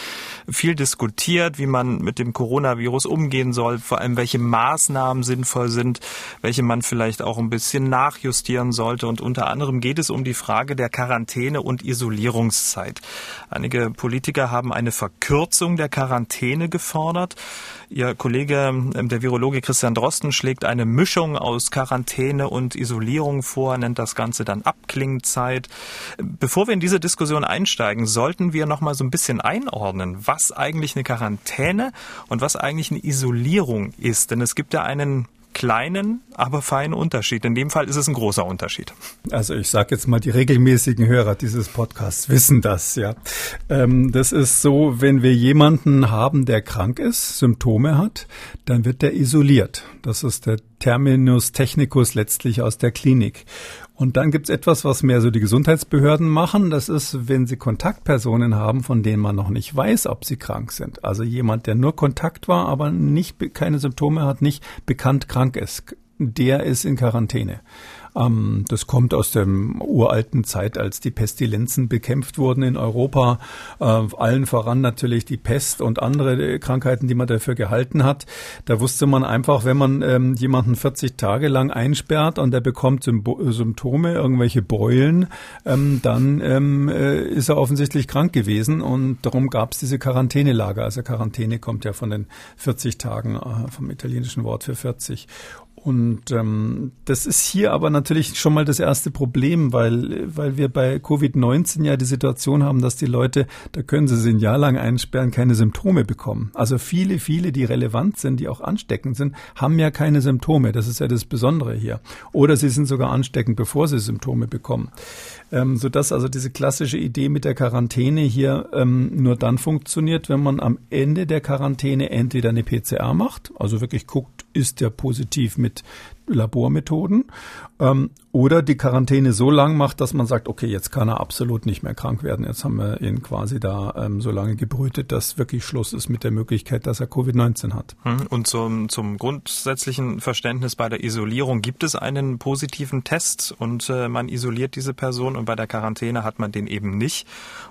viel diskutiert, wie man mit dem Coronavirus umgehen soll, vor allem welche Maßnahmen sinnvoll sind, welche man vielleicht auch ein bisschen nachjustieren sollte. Und unter anderem geht es um die Frage der Quarantäne und Isolierungszeit. Einige Politiker haben eine Verkürzung der Quarantäne gefordert. Ihr Kollege, ähm, der Virologe Christian Drosten, schlägt eine Mischung aus Quarantäne und Isolierung vor, nennt das Ganze dann Abklingzeit. Bevor wir in diese Diskussion einsteigen, sollten wir noch mal so ein bisschen einordnen, was eigentlich eine Quarantäne und was eigentlich eine Isolierung ist. Denn es gibt ja einen kleinen, aber feinen Unterschied. In dem Fall ist es ein großer Unterschied. Also ich sage jetzt mal, die regelmäßigen Hörer dieses Podcasts wissen das, ja. Ähm, das ist so, wenn wir jemanden haben, der krank ist, Symptome hat, dann wird der isoliert. Das ist der Terminus technicus letztlich aus der Klinik. Und dann gibt's etwas, was mehr so die Gesundheitsbehörden machen. Das ist, wenn sie Kontaktpersonen haben, von denen man noch nicht weiß, ob sie krank sind. Also jemand, der nur Kontakt war, aber nicht, keine Symptome hat, nicht bekannt krank ist. Der ist in Quarantäne. Ähm, das kommt aus der uralten Zeit, als die Pestilenzen bekämpft wurden in Europa. Äh, allen voran natürlich die Pest und andere Krankheiten, die man dafür gehalten hat. Da wusste man einfach, wenn man ähm, jemanden 40 Tage lang einsperrt und der bekommt Symptome, irgendwelche Beulen, ähm, dann ähm, äh, ist er offensichtlich krank gewesen und darum gab es diese Quarantänelager. Also Quarantäne kommt ja von den 40 Tagen äh, vom italienischen Wort für 40. Und ähm, das ist hier aber natürlich schon mal das erste Problem, weil, weil wir bei Covid-19 ja die Situation haben, dass die Leute, da können sie sich ein Jahr lang einsperren, keine Symptome bekommen. Also viele, viele, die relevant sind, die auch ansteckend sind, haben ja keine Symptome. Das ist ja das Besondere hier. Oder sie sind sogar ansteckend, bevor sie Symptome bekommen ähm, sodass also diese klassische Idee mit der Quarantäne hier ähm, nur dann funktioniert, wenn man am Ende der Quarantäne entweder eine PCR macht, also wirklich guckt, ist der positiv mit Labormethoden ähm, oder die Quarantäne so lang macht, dass man sagt, okay, jetzt kann er absolut nicht mehr krank werden. Jetzt haben wir ihn quasi da ähm, so lange gebrütet, dass wirklich Schluss ist mit der Möglichkeit, dass er Covid-19 hat. Hm, und zum, zum grundsätzlichen Verständnis bei der Isolierung gibt es einen positiven Test und äh, man isoliert diese Person und bei der Quarantäne hat man den eben nicht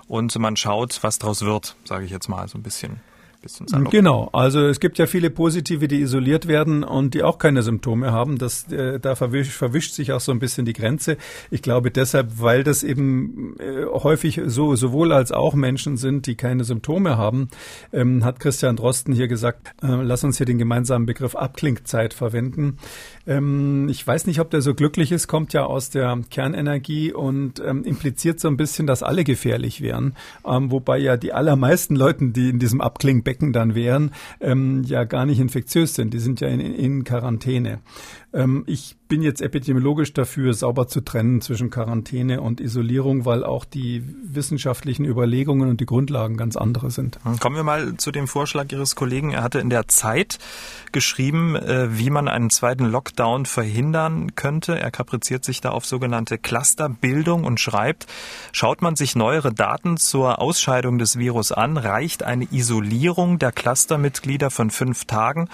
und man schaut, was daraus wird, sage ich jetzt mal so ein bisschen bisschen salopp. Genau, also es gibt ja viele Positive, die isoliert werden und die auch keine Symptome haben. Das, äh, da verwischt, verwischt sich auch so ein bisschen die Grenze. Ich glaube deshalb, weil das eben äh, häufig so sowohl als auch Menschen sind, die keine Symptome haben, ähm, hat Christian Drosten hier gesagt, äh, lass uns hier den gemeinsamen Begriff Abklingzeit verwenden. Ähm, ich weiß nicht, ob der so glücklich ist, kommt ja aus der Kernenergie und ähm, impliziert so ein bisschen, dass alle gefährlich wären. Ähm, wobei ja die allermeisten Leuten, die in diesem Abklingbecken dann wären, ähm, ja gar nicht infektiös sind. Die sind ja in, in Quarantäne. Ähm, ich bin jetzt epidemiologisch dafür, sauber zu trennen zwischen Quarantäne und Isolierung, weil auch die wissenschaftlichen Überlegungen und die Grundlagen ganz andere sind. Kommen wir mal zu dem Vorschlag Ihres Kollegen. Er hatte in der Zeit geschrieben, äh, wie man einen zweiten Lockdown verhindern könnte. Er kapriziert sich da auf sogenannte Clusterbildung und schreibt, schaut man sich neuere Daten zur Ausscheidung des Virus an, reicht eine Isolierung der Clustermitglieder von fünf Tagen.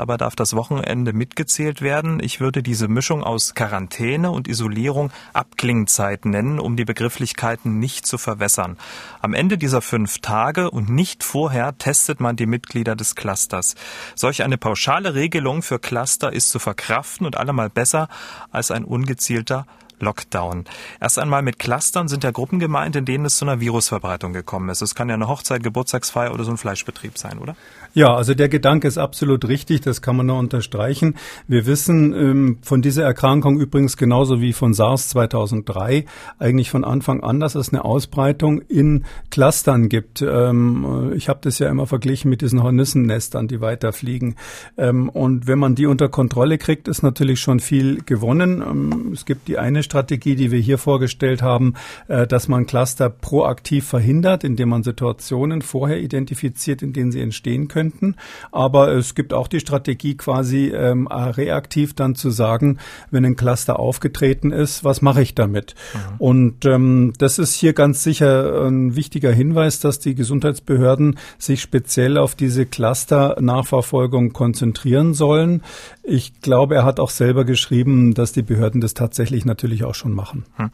Dabei darf das Wochenende mitgezählt werden. Ich würde diese Mischung aus Quarantäne und Isolierung Abklingzeit nennen, um die Begrifflichkeiten nicht zu verwässern. Am Ende dieser fünf Tage und nicht vorher testet man die Mitglieder des Clusters. Solch eine pauschale Regelung für Cluster ist zu verkraften und allemal besser als ein ungezielter Lockdown. Erst einmal mit Clustern sind ja Gruppen gemeint, in denen es zu einer Virusverbreitung gekommen ist. Es kann ja eine Hochzeit, Geburtstagsfeier oder so ein Fleischbetrieb sein, oder? Ja, also der Gedanke ist absolut richtig, das kann man nur unterstreichen. Wir wissen ähm, von dieser Erkrankung übrigens genauso wie von SARS 2003 eigentlich von Anfang an, dass es eine Ausbreitung in Clustern gibt. Ähm, ich habe das ja immer verglichen mit diesen Hornissennestern, die weiterfliegen. Ähm, und wenn man die unter Kontrolle kriegt, ist natürlich schon viel gewonnen. Ähm, es gibt die eine Strategie, die wir hier vorgestellt haben, äh, dass man Cluster proaktiv verhindert, indem man Situationen vorher identifiziert, in denen sie entstehen könnten. Aber es gibt auch die Strategie, quasi ähm, reaktiv dann zu sagen, wenn ein Cluster aufgetreten ist, was mache ich damit? Mhm. Und ähm, das ist hier ganz sicher ein wichtiger Hinweis, dass die Gesundheitsbehörden sich speziell auf diese Cluster-Nachverfolgung konzentrieren sollen. Ich glaube, er hat auch selber geschrieben, dass die Behörden das tatsächlich natürlich auch schon machen. Hm.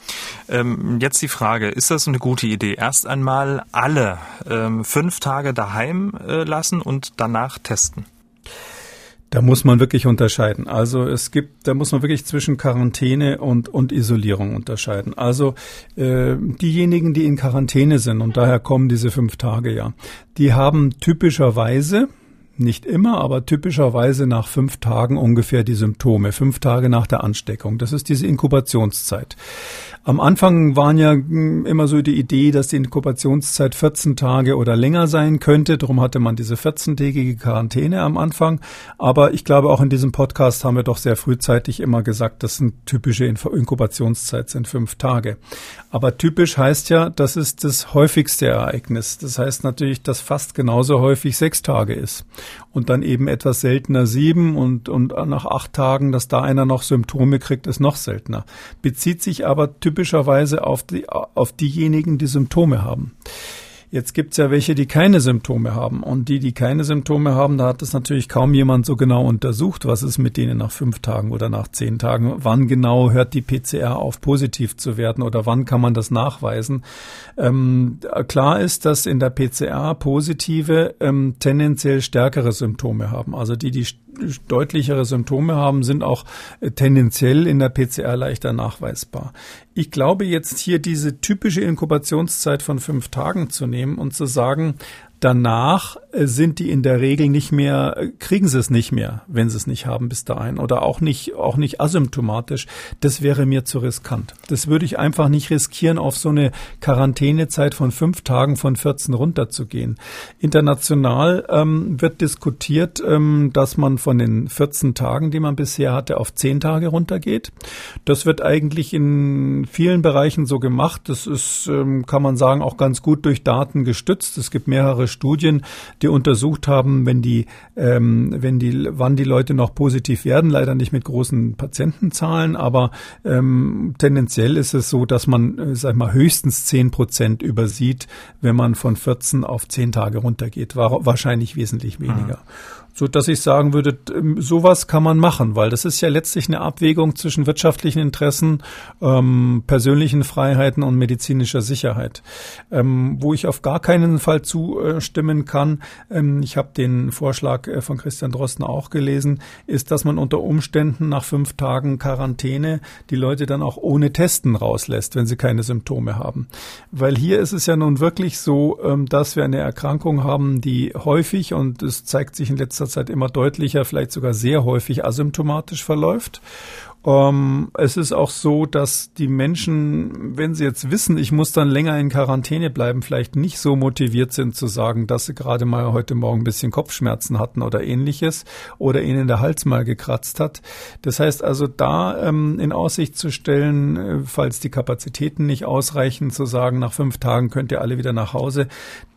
Ähm, jetzt die Frage, ist das eine gute Idee? Erst einmal alle ähm, fünf Tage daheim äh, lassen und danach testen? Da muss man wirklich unterscheiden. Also es gibt, da muss man wirklich zwischen Quarantäne und, und Isolierung unterscheiden. Also äh, diejenigen, die in Quarantäne sind, und daher kommen diese fünf Tage ja, die haben typischerweise, nicht immer, aber typischerweise nach fünf Tagen ungefähr die Symptome, fünf Tage nach der Ansteckung. Das ist diese Inkubationszeit. Am Anfang waren ja hm, immer so die Idee, dass die Inkubationszeit 14 Tage oder länger sein könnte. Darum hatte man diese 14-tägige Quarantäne am Anfang. Aber ich glaube, auch in diesem Podcast haben wir doch sehr frühzeitig immer gesagt, dass eine typische Inkubationszeit sind fünf Tage. Aber typisch heißt ja, das ist das häufigste Ereignis. Das heißt natürlich, dass fast genauso häufig sechs Tage ist. Und dann eben etwas seltener sieben und, und nach acht Tagen, dass da einer noch Symptome kriegt, ist noch seltener. Bezieht sich aber typisch typischerweise auf, die, auf diejenigen, die Symptome haben. Jetzt gibt's ja welche, die keine Symptome haben. Und die, die keine Symptome haben, da hat es natürlich kaum jemand so genau untersucht, was ist mit denen nach fünf Tagen oder nach zehn Tagen. Wann genau hört die PCR auf, positiv zu werden oder wann kann man das nachweisen? Ähm, klar ist, dass in der PCR Positive ähm, tendenziell stärkere Symptome haben. Also die, die deutlichere Symptome haben, sind auch äh, tendenziell in der PCR leichter nachweisbar. Ich glaube jetzt hier diese typische Inkubationszeit von fünf Tagen zu nehmen und zu sagen, Danach äh, sind die in der Regel nicht mehr, äh, kriegen sie es nicht mehr, wenn sie es nicht haben bis dahin oder auch nicht, auch nicht asymptomatisch. Das wäre mir zu riskant. Das würde ich einfach nicht riskieren, auf so eine Quarantänezeit von fünf Tagen von 14 runterzugehen. International ähm, wird diskutiert, ähm, dass man von den 14 Tagen, die man bisher hatte, auf 10 Tage runtergeht. Das wird eigentlich in vielen Bereichen so gemacht. Das ist, ähm, kann man sagen, auch ganz gut durch Daten gestützt. Es gibt mehrere Studien, die untersucht haben, wenn die, ähm, wenn die, wann die Leute noch positiv werden, leider nicht mit großen Patientenzahlen, aber ähm, tendenziell ist es so, dass man, äh, sag mal, höchstens zehn Prozent übersieht, wenn man von 14 auf 10 Tage runtergeht. War wahrscheinlich wesentlich weniger. Mhm so dass ich sagen würde, ähm, sowas kann man machen, weil das ist ja letztlich eine Abwägung zwischen wirtschaftlichen Interessen, ähm, persönlichen Freiheiten und medizinischer Sicherheit. Ähm, wo ich auf gar keinen Fall zustimmen kann, ähm, ich habe den Vorschlag äh, von Christian Drosten auch gelesen, ist, dass man unter Umständen nach fünf Tagen Quarantäne die Leute dann auch ohne Testen rauslässt, wenn sie keine Symptome haben. Weil hier ist es ja nun wirklich so, ähm, dass wir eine Erkrankung haben, die häufig, und es zeigt sich in letzter letzter Zeit immer deutlicher, vielleicht sogar sehr häufig asymptomatisch verläuft. Ähm, es ist auch so, dass die Menschen, wenn sie jetzt wissen, ich muss dann länger in Quarantäne bleiben, vielleicht nicht so motiviert sind zu sagen, dass sie gerade mal heute Morgen ein bisschen Kopfschmerzen hatten oder ähnliches oder ihnen der Hals mal gekratzt hat. Das heißt also, da ähm, in Aussicht zu stellen, äh, falls die Kapazitäten nicht ausreichen, zu sagen, nach fünf Tagen könnt ihr alle wieder nach Hause,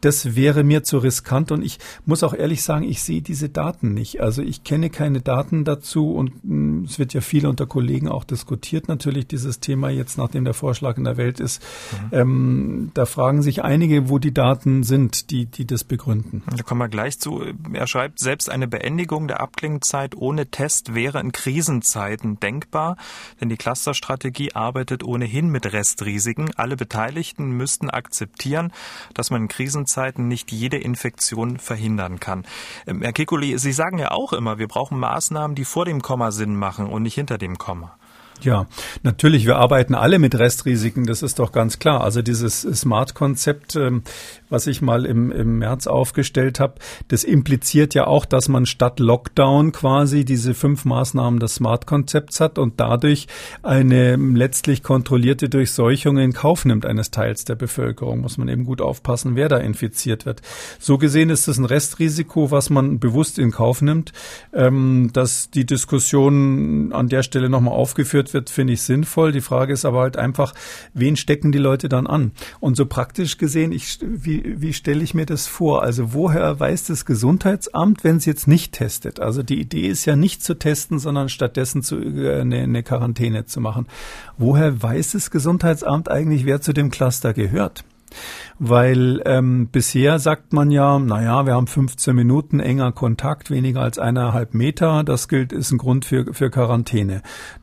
das wäre mir zu riskant und ich muss auch ehrlich sagen, ich sehe diese Daten nicht. Also ich kenne keine Daten dazu und mh, mm, es wird ja viel unter Kollegen auch diskutiert, natürlich dieses Thema jetzt, nachdem der Vorschlag in der Welt ist. Mhm. Ähm, da fragen sich einige, wo die Daten sind, die, die das begründen. Da kommen wir gleich zu. Er schreibt, selbst eine Beendigung der Abklingzeit ohne Test wäre in Krisenzeiten denkbar, denn die Clusterstrategie arbeitet ohnehin mit Restrisiken. Alle Beteiligten müssten akzeptieren, dass man in Krisenzeiten nicht jede Infektion verhindern kann. Ähm, Herr Kikuli, Sie sagen ja auch immer, wir brauchen Maßnahmen, die vor dem Komma Sinn machen und nicht hinter dem Komma. Ja, natürlich, wir arbeiten alle mit Restrisiken, das ist doch ganz klar. Also dieses Smart-Konzept, ähm, was ich mal im, im März aufgestellt habe, das impliziert ja auch, dass man statt Lockdown quasi diese fünf Maßnahmen des Smart-Konzepts hat und dadurch eine letztlich kontrollierte Durchseuchung in Kauf nimmt eines Teils der Bevölkerung. Muss man eben gut aufpassen, wer da infiziert wird. So gesehen ist es ein Restrisiko, was man bewusst in Kauf nimmt. Ähm, dass die Diskussion an der Stelle nochmal aufgeführt wird, finde ich sinnvoll. Die Frage ist aber halt einfach, wen stecken die Leute dann an? Und so praktisch gesehen, ich, wie, wie stelle ich mir das vor? Also woher weiß das Gesundheitsamt, wenn es jetzt nicht testet? Also die Idee ist ja nicht zu testen, sondern stattdessen zu, äh, eine, eine Quarantäne zu machen. Woher weiß das Gesundheitsamt eigentlich, wer zu dem Cluster gehört? Weil ähm, bisher sagt man ja, naja, wir haben 15 Minuten enger Kontakt, weniger als eineinhalb Meter. Das gilt, ist ein Grund für, für Quarantäne.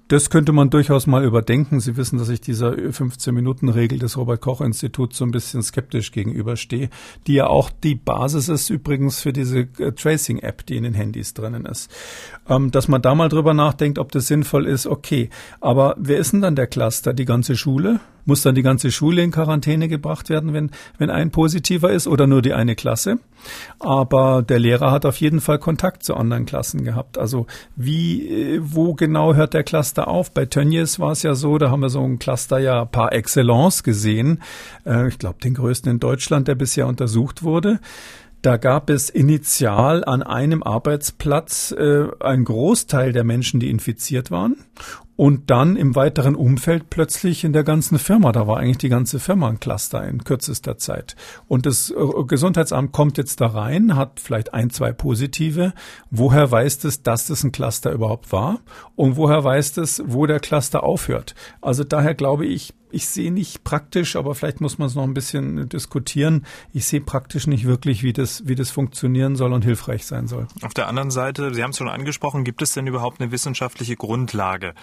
Das könnte man durchaus mal überdenken. Sie wissen, dass ich dieser 15-Minuten-Regel des Robert-Koch-Instituts so ein bisschen skeptisch gegenüberstehe, die ja auch die Basis ist übrigens für diese äh, Tracing-App, die in den Handys drinnen ist. Ähm, dass man da mal drüber nachdenkt, ob das sinnvoll ist, okay. Aber wer ist denn dann der Cluster? Die ganze Schule? Muss dann die ganze Schule in Quarantäne gebracht werden, wenn, wenn ein positiver ist oder nur die eine Klasse? Aber der Lehrer hat auf jeden Fall Kontakt zu anderen Klassen gehabt. Also wie, äh, wo genau hört der Cluster auf? Bei Tönnies war es ja so, da haben wir so ein Cluster ja par excellence gesehen. Äh, ich glaube, den größten in Deutschland, der bisher untersucht wurde. Da gab es initial an einem Arbeitsplatz äh, einen Großteil der Menschen, die infiziert waren und dann im weiteren Umfeld plötzlich in der ganzen Firma. Da war eigentlich die ganze Firma ein Cluster in kürzester Zeit. Und das äh, Gesundheitsamt kommt jetzt da rein, hat vielleicht ein, zwei positive. Woher weiß es, dass das ein Cluster überhaupt war? Und woher weiß es, wo der Cluster aufhört? Also daher glaube ich, ich sehe nicht praktisch, aber vielleicht muss man es noch ein bisschen diskutieren. Ich sehe praktisch nicht wirklich, wie das, wie das funktionieren soll und hilfreich sein soll. Auf der anderen Seite, Sie haben es schon angesprochen, gibt es denn überhaupt eine wissenschaftliche Grundlage,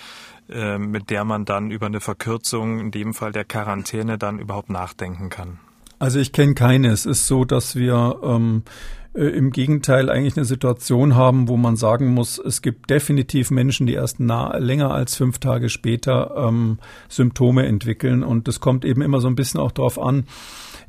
äh, mit der man dann über eine Verkürzung, in dem Fall der Quarantäne, dann überhaupt nachdenken kann? Also ich kenne keine. Es ist so, dass wir ähm, äh, im Gegenteil eigentlich eine Situation haben, wo man sagen muss, es gibt definitiv Menschen, die erst nah, länger als fünf Tage später ähm, Symptome entwickeln. Und das kommt eben immer so ein bisschen auch darauf an,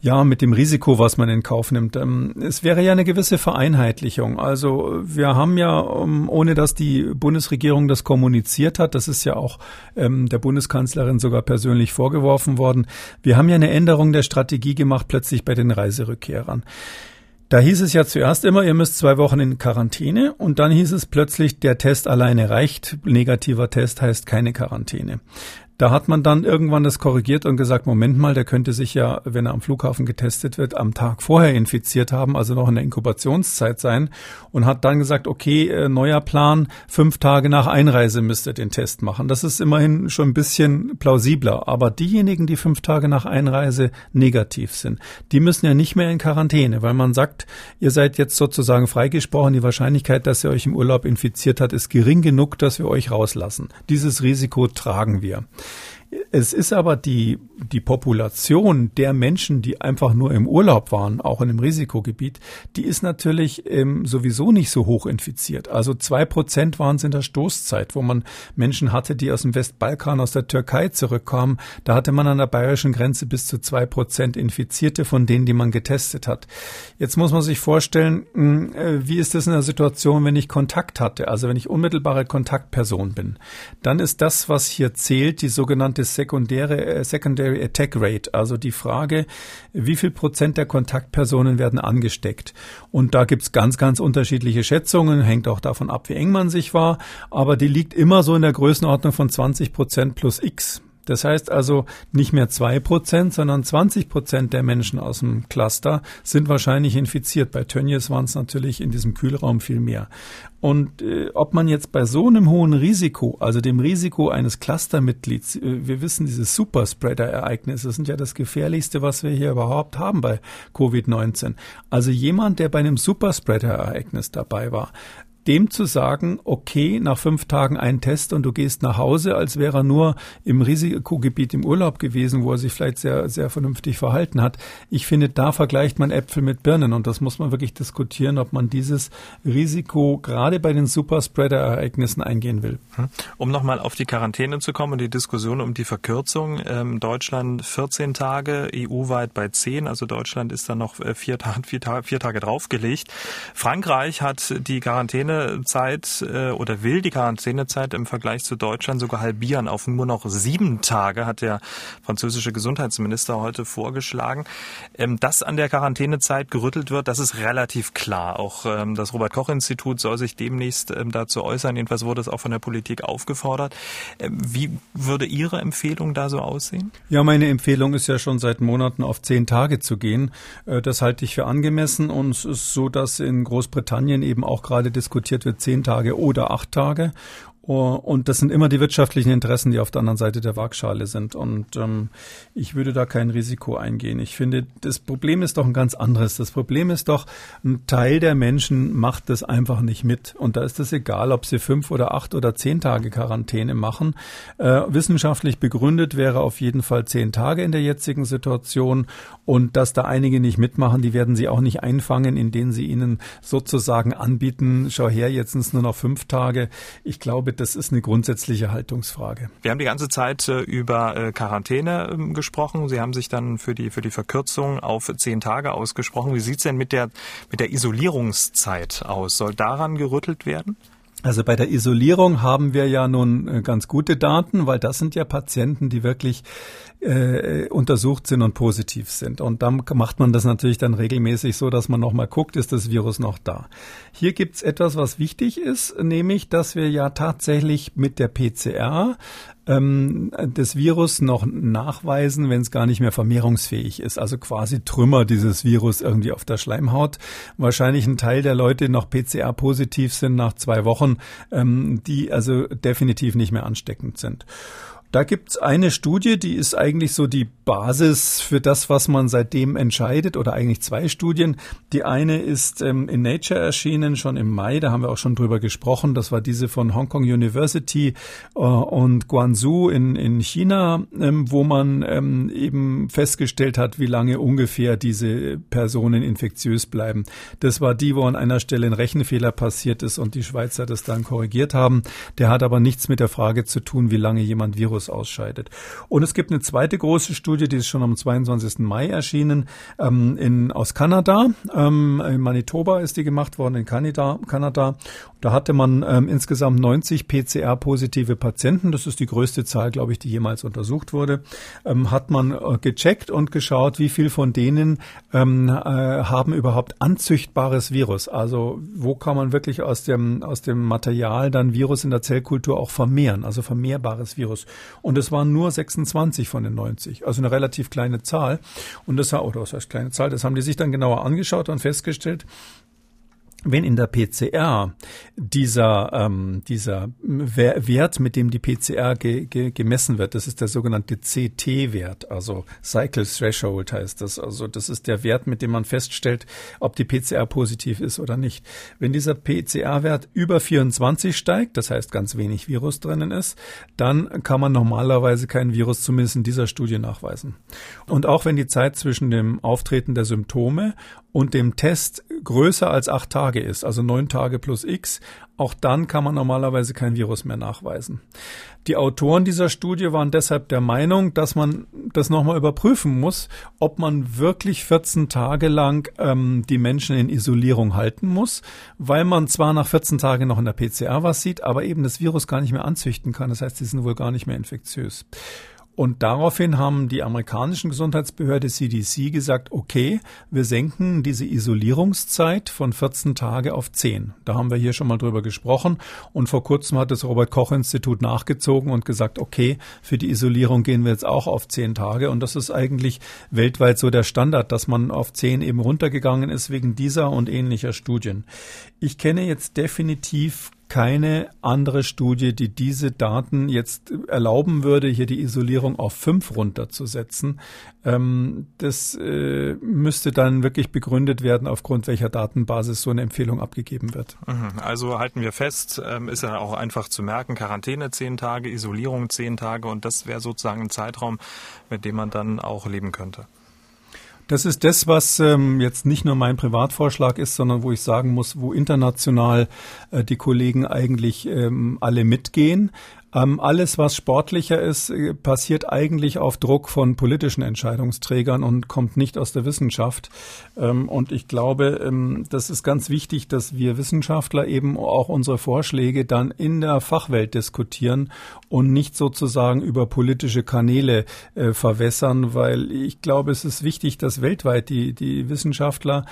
ja, mit dem Risiko, was man in Kauf nimmt. Ähm, es wäre ja eine gewisse Vereinheitlichung. Also wir haben ja, ähm, ohne dass die Bundesregierung das kommuniziert hat, das ist ja auch ähm, der Bundeskanzlerin sogar persönlich vorgeworfen worden, wir haben ja eine Änderung der Strategie gemacht plötzlich bei den Reiserückkehrern. Da hieß es ja zuerst immer, ihr müsst zwei Wochen in Quarantäne und dann hieß es plötzlich, der Test alleine reicht. Negativer Test heißt keine Quarantäne. Da hat man dann irgendwann das korrigiert und gesagt, Moment mal, der könnte sich ja, wenn er am Flughafen getestet wird, am Tag vorher infiziert haben, also noch in der Inkubationszeit sein und hat dann gesagt, okay, äh, neuer Plan, fünf Tage nach Einreise müsst ihr den Test machen. Das ist immerhin schon ein bisschen plausibler. Aber diejenigen, die fünf Tage nach Einreise negativ sind, die müssen ja nicht mehr in Quarantäne, weil man sagt, ihr seid jetzt sozusagen freigesprochen. Die Wahrscheinlichkeit, dass ihr euch im Urlaub infiziert hat, ist gering genug, dass wir euch rauslassen. Dieses Risiko tragen wir. Es ist aber die, die Population der Menschen, die einfach nur im Urlaub waren, auch in einem Risikogebiet, die ist natürlich ähm, sowieso nicht so hoch infiziert. Also zwei Prozent waren es in der Stoßzeit, wo man Menschen hatte, die aus dem Westbalkan, aus der Türkei zurückkamen. Da hatte man an der bayerischen Grenze bis zu zwei Prozent Infizierte von denen, die man getestet hat. Jetzt muss man sich vorstellen, hm, äh, wie ist das in der Situation, wenn ich Kontakt hatte, also wenn ich unmittelbare Kontaktperson bin. Dann ist das, was hier zählt, die sogenannte sekundäre äh, Secondary Attack Rate, also die Frage, wie viel Prozent der Kontaktpersonen werden angesteckt. Und da gibt's ganz, ganz unterschiedliche Schätzungen, hängt auch davon ab, wie eng man sich war, aber die liegt immer so in der Größenordnung von 20 Prozent plus X. Das heißt also nicht mehr zwei Prozent, sondern 20 Prozent der Menschen aus dem Cluster sind wahrscheinlich infiziert. Bei Tönnies waren es natürlich in diesem Kühlraum viel mehr. Und äh, ob man jetzt bei so einem hohen Risiko, also dem Risiko eines Clustermitglieds, äh, wir wissen, diese Superspreader-Ereignisse sind ja das gefährlichste, was wir hier überhaupt haben bei Covid-19. Also jemand, der bei einem Superspreader-Ereignis dabei war, dem zu sagen, okay, nach fünf Tagen ein Test und du gehst nach Hause, als wäre er nur im Risikogebiet im Urlaub gewesen, wo er sich vielleicht sehr, sehr vernünftig verhalten hat. Ich finde, da vergleicht man Äpfel mit Birnen und das muss man wirklich diskutieren, ob man dieses Risiko gerade bei den Superspreader-Ereignissen eingehen will. Hm. Um nochmal auf die Quarantäne zu kommen und die Diskussion um die Verkürzung. Ähm, Deutschland 14 Tage, EU-weit bei 10, also Deutschland ist da noch äh, vier, vier, vier Tage draufgelegt. Frankreich hat die Quarantäne Quarantänezeit äh, oder will die Quarantänezeit im Vergleich zu Deutschland sogar halbieren auf nur noch sieben Tage, hat der französische Gesundheitsminister heute vorgeschlagen. Ähm, dass an der Quarantänezeit gerüttelt wird, das ist relativ klar. Auch ähm, das Robert-Koch-Institut soll sich demnächst ähm, dazu äußern. Jedenfalls wurde es auch von der Politik aufgefordert. Ähm, wie würde Ihre Empfehlung da so aussehen? Ja, meine Empfehlung ist ja schon seit Monaten auf zehn Tage zu gehen. Äh, das halte ich für angemessen und es ist so, dass in Großbritannien eben auch gerade diskutiert diskutiert wird, zehn Tage oder acht Tage. Oh, und das sind immer die wirtschaftlichen Interessen, die auf der anderen Seite der Waagschale sind. Und ähm, ich würde da kein Risiko eingehen. Ich finde, das Problem ist doch ein ganz anderes. Das Problem ist doch, ein Teil der Menschen macht das einfach nicht mit. Und da ist es egal, ob sie fünf oder acht oder zehn Tage Quarantäne machen. Äh, wissenschaftlich begründet wäre auf jeden Fall zehn Tage in der jetzigen Situation. Und dass da einige nicht mitmachen, die werden sie auch nicht einfangen, indem sie ihnen sozusagen anbieten, schau her, jetzt sind es nur noch fünf Tage. Ich glaube, das ist eine grundsätzliche Haltungsfrage. Wir haben die ganze Zeit äh, über äh, Quarantäne äh, gesprochen. Sie haben sich dann für die, für die Verkürzung auf zehn Tage ausgesprochen. Wie sieht es denn mit der, mit der Isolierungszeit aus? Soll daran gerüttelt werden? Also bei der Isolierung haben wir ja nun äh, ganz gute Daten, weil das sind ja Patienten, die wirklich äh, untersucht sind und positiv sind. Und dann macht man das natürlich dann regelmäßig so, dass man nochmal guckt, ist das Virus noch da. Hier gibt's etwas, was wichtig ist, nämlich, dass wir ja tatsächlich mit der PCR ähm, das Virus noch nachweisen, wenn es gar nicht mehr vermehrungsfähig ist. Also quasi Trümmer dieses Virus irgendwie auf der Schleimhaut. Wahrscheinlich ein Teil der Leute noch PCR-positiv sind nach zwei Wochen, ähm, die also definitiv nicht mehr ansteckend sind. Da gibt's eine Studie, die ist eigentlich so die Basis für das, was man seitdem entscheidet, oder eigentlich zwei Studien. Die eine ist ähm, in Nature erschienen, schon im Mai, da haben wir auch schon drüber gesprochen. Das war diese von Hong Kong University äh, und Guangzhou in, in China, ähm, wo man ähm, eben festgestellt hat, wie lange ungefähr diese Personen infektiös bleiben. Das war die, wo an einer Stelle ein Rechenfehler passiert ist und die Schweizer das dann korrigiert haben. Der hat aber nichts mit der Frage zu tun, wie lange jemand Virus Virus ausscheidet. Und es gibt eine zweite große Studie, die ist schon am 22. Mai erschienen, ähm, in, aus Kanada. Ähm, in Manitoba ist die gemacht worden, in Kanada. Kanada. Da hatte man ähm, insgesamt 90 PCR-positive Patienten. Das ist die größte Zahl, glaube ich, die jemals untersucht wurde. Ähm, hat man äh, gecheckt und geschaut, wie viel von denen ähm, äh, haben überhaupt anzüchtbares Virus. Also wo kann man wirklich aus dem, aus dem Material dann Virus in der Zellkultur auch vermehren, also vermehrbares Virus. Und es waren nur 26 von den 90, also eine relativ kleine Zahl. Und das, oder was heißt kleine Zahl, das haben die sich dann genauer angeschaut und festgestellt, wenn in der PCR dieser, ähm, dieser Wert, mit dem die PCR ge ge gemessen wird, das ist der sogenannte CT-Wert, also Cycle Threshold heißt das. Also das ist der Wert, mit dem man feststellt, ob die PCR positiv ist oder nicht. Wenn dieser PCR-Wert über 24 steigt, das heißt ganz wenig Virus drinnen ist, dann kann man normalerweise kein Virus zumindest in dieser Studie nachweisen. Und auch wenn die Zeit zwischen dem Auftreten der Symptome und dem Test größer als acht Tage ist, also neun Tage plus X, auch dann kann man normalerweise kein Virus mehr nachweisen. Die Autoren dieser Studie waren deshalb der Meinung, dass man das nochmal überprüfen muss, ob man wirklich 14 Tage lang ähm, die Menschen in Isolierung halten muss, weil man zwar nach 14 Tagen noch in der PCR was sieht, aber eben das Virus gar nicht mehr anzüchten kann. Das heißt, sie sind wohl gar nicht mehr infektiös. Und daraufhin haben die amerikanischen Gesundheitsbehörde CDC gesagt, okay, wir senken diese Isolierungszeit von 14 Tage auf 10. Da haben wir hier schon mal drüber gesprochen. Und vor kurzem hat das Robert Koch Institut nachgezogen und gesagt, okay, für die Isolierung gehen wir jetzt auch auf 10 Tage. Und das ist eigentlich weltweit so der Standard, dass man auf 10 eben runtergegangen ist wegen dieser und ähnlicher Studien. Ich kenne jetzt definitiv keine andere Studie, die diese Daten jetzt erlauben würde, hier die Isolierung auf fünf runterzusetzen. Ähm, das äh, müsste dann wirklich begründet werden, aufgrund welcher Datenbasis so eine Empfehlung abgegeben wird. Mhm. Also halten wir fest, ähm, ist ja auch einfach zu merken, Quarantäne zehn Tage, Isolierung zehn Tage und das wäre sozusagen ein Zeitraum, mit dem man dann auch leben könnte. Das ist das, was ähm, jetzt nicht nur mein Privatvorschlag ist, sondern wo ich sagen muss, wo international äh, die Kollegen eigentlich ähm, alle mitgehen. Ähm, alles, was sportlicher ist, äh, passiert eigentlich auf Druck von politischen Entscheidungsträgern und kommt nicht aus der Wissenschaft. Ähm, und ich glaube, ähm, das ist ganz wichtig, dass wir Wissenschaftler eben auch unsere Vorschläge dann in der Fachwelt diskutieren und nicht sozusagen über politische Kanäle äh, verwässern, weil ich glaube, es ist wichtig, dass weltweit die, die Wissenschaftler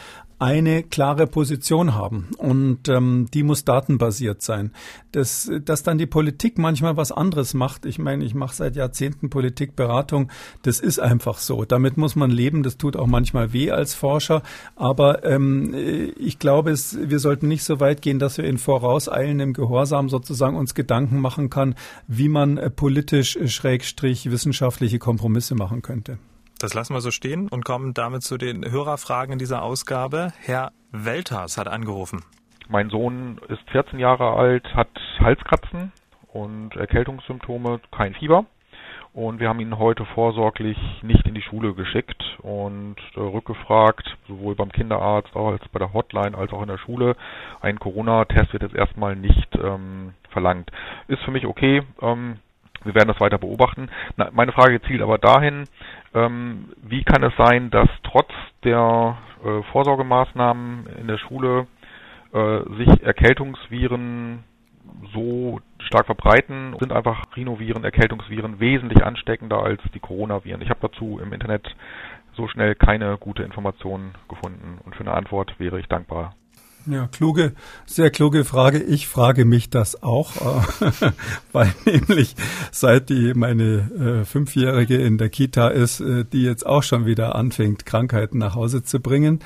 eine klare Position haben und ähm, die muss datenbasiert sein. Das, dass dann die Politik manchmal was anderes macht, ich meine, ich mache seit Jahrzehnten Politikberatung, das ist einfach so. Damit muss man leben, das tut auch manchmal weh als Forscher, aber ähm, ich glaube, es, wir sollten nicht so weit gehen, dass wir in vorauseilendem Gehorsam sozusagen uns Gedanken machen kann, wie man äh, politisch äh, schrägstrich wissenschaftliche Kompromisse machen könnte. Das lassen wir so stehen und kommen damit zu den Hörerfragen in dieser Ausgabe. Herr Welters hat angerufen. Mein Sohn ist 14 Jahre alt, hat Halskratzen und Erkältungssymptome, kein Fieber. Und wir haben ihn heute vorsorglich nicht in die Schule geschickt und äh, rückgefragt, sowohl beim Kinderarzt als bei der Hotline als auch in der Schule. Ein Corona-Test wird jetzt erstmal nicht ähm, verlangt. Ist für mich okay. Ähm, wir werden das weiter beobachten. Na, meine Frage zielt aber dahin, ähm, wie kann es sein, dass trotz der äh, Vorsorgemaßnahmen in der Schule äh, sich Erkältungsviren so stark verbreiten, sind einfach Rhinoviren, Erkältungsviren wesentlich ansteckender als die Coronaviren. Ich habe dazu im Internet so schnell keine gute Information gefunden und für eine Antwort wäre ich dankbar. Ja, kluge, sehr kluge Frage. Ich frage mich das auch, äh, weil nämlich seit die meine äh, Fünfjährige in der Kita ist, äh, die jetzt auch schon wieder anfängt, Krankheiten nach Hause zu bringen.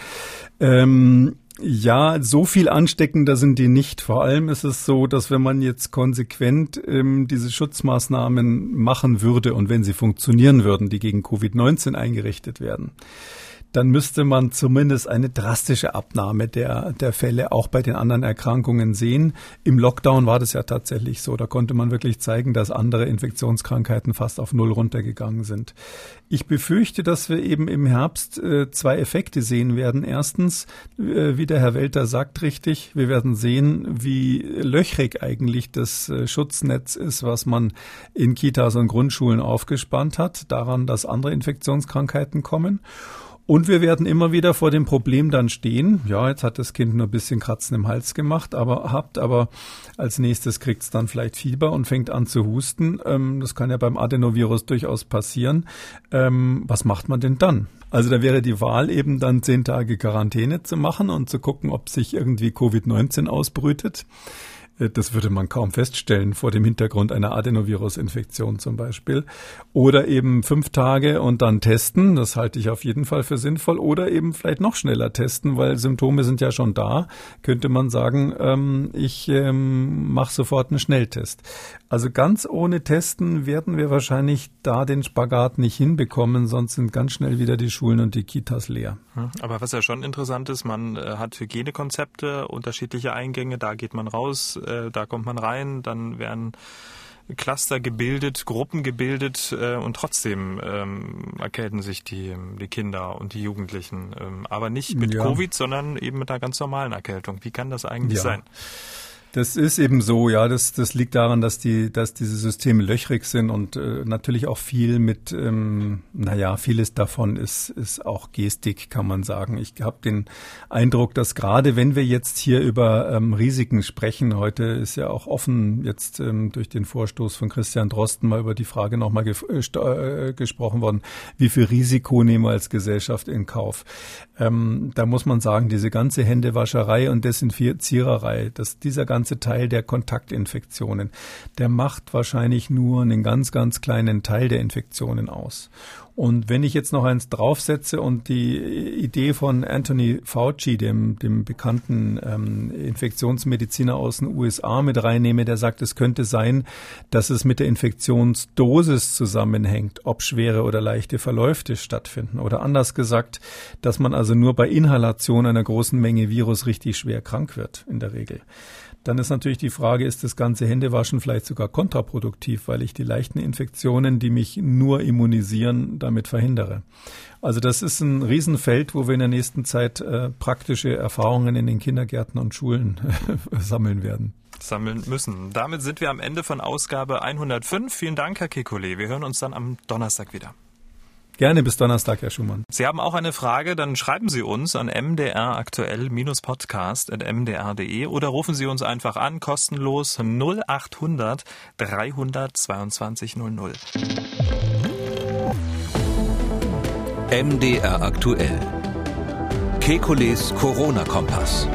Ähm, ja, so viel ansteckender sind die nicht. Vor allem ist es so, dass wenn man jetzt konsequent ähm, diese Schutzmaßnahmen machen würde und wenn sie funktionieren würden, die gegen Covid-19 eingerichtet werden, dann müsste man zumindest eine drastische Abnahme der, der Fälle auch bei den anderen Erkrankungen sehen. Im Lockdown war das ja tatsächlich so. Da konnte man wirklich zeigen, dass andere Infektionskrankheiten fast auf Null runtergegangen sind. Ich befürchte, dass wir eben im Herbst äh, zwei Effekte sehen werden. Erstens, äh, wie der Herr Welter sagt richtig, wir werden sehen, wie löchrig eigentlich das äh, Schutznetz ist, was man in Kitas und Grundschulen aufgespannt hat, daran, dass andere Infektionskrankheiten kommen. Und wir werden immer wieder vor dem Problem dann stehen. Ja, jetzt hat das Kind nur ein bisschen Kratzen im Hals gemacht, aber habt aber als nächstes kriegt es dann vielleicht Fieber und fängt an zu husten. Ähm, das kann ja beim Adenovirus durchaus passieren. Ähm, was macht man denn dann? Also da wäre die Wahl eben dann zehn Tage Quarantäne zu machen und zu gucken, ob sich irgendwie Covid-19 ausbrütet. Äh, das würde man kaum feststellen vor dem Hintergrund einer Adenovirusinfektion zum Beispiel. Oder eben fünf Tage und dann testen. Das halte ich auf jeden Fall für sinnvoll. Oder eben vielleicht noch schneller testen, weil Symptome sind ja schon da. Könnte man sagen, ähm, ich ähm, mache sofort einen Schnelltest. Also ganz ohne Testen werden wir wahrscheinlich da den Spagat nicht hinbekommen, sonst sind ganz schnell wieder die Schulen und die Kitas leer. Hm, aber was ja schon interessant ist, man äh, hat Hygienekonzepte, unterschiedliche Eingänge, da geht man raus, äh, da kommt man rein, dann werden Cluster gebildet, Gruppen gebildet äh, und trotzdem ähm, erkälten sich die, die Kinder und die Jugendlichen. Ähm, aber nicht mit ja. Covid, sondern eben mit einer ganz normalen Erkältung. Wie kann das eigentlich ja. sein? Das ist eben so, ja. Das, das liegt daran, dass die, dass diese Systeme löchrig sind und äh, natürlich auch viel mit, ähm, naja, vieles davon ist, ist auch Gestik, kann man sagen. Ich habe den Eindruck, dass gerade wenn wir jetzt hier über ähm, Risiken sprechen, heute ist ja auch offen jetzt ähm, durch den Vorstoß von Christian Drosten mal über die Frage nochmal ge äh, äh, gesprochen worden, wie viel Risiko nehmen wir als Gesellschaft in Kauf. Ähm, da muss man sagen, diese ganze Händewascherei und Desinfiziererei, dass dieser ganze Teil der Kontaktinfektionen, der macht wahrscheinlich nur einen ganz, ganz kleinen Teil der Infektionen aus. Und wenn ich jetzt noch eins draufsetze und die Idee von Anthony Fauci, dem, dem bekannten ähm, Infektionsmediziner aus den USA mit reinnehme, der sagt, es könnte sein, dass es mit der Infektionsdosis zusammenhängt, ob schwere oder leichte Verläufe stattfinden. Oder anders gesagt, dass man also nur bei Inhalation einer großen Menge Virus richtig schwer krank wird in der Regel. Dann ist natürlich die Frage, ist das ganze Händewaschen vielleicht sogar kontraproduktiv, weil ich die leichten Infektionen, die mich nur immunisieren, damit verhindere. Also das ist ein Riesenfeld, wo wir in der nächsten Zeit äh, praktische Erfahrungen in den Kindergärten und Schulen sammeln werden sammeln müssen. Damit sind wir am Ende von Ausgabe 105. Vielen Dank, Herr Kekulé. Wir hören uns dann am Donnerstag wieder. Gerne bis Donnerstag, Herr Schumann. Sie haben auch eine Frage, dann schreiben Sie uns an mdraktuell-podcast.mdr.de oder rufen Sie uns einfach an, kostenlos 0800 322 00. MDR aktuell. Kekules Corona-Kompass.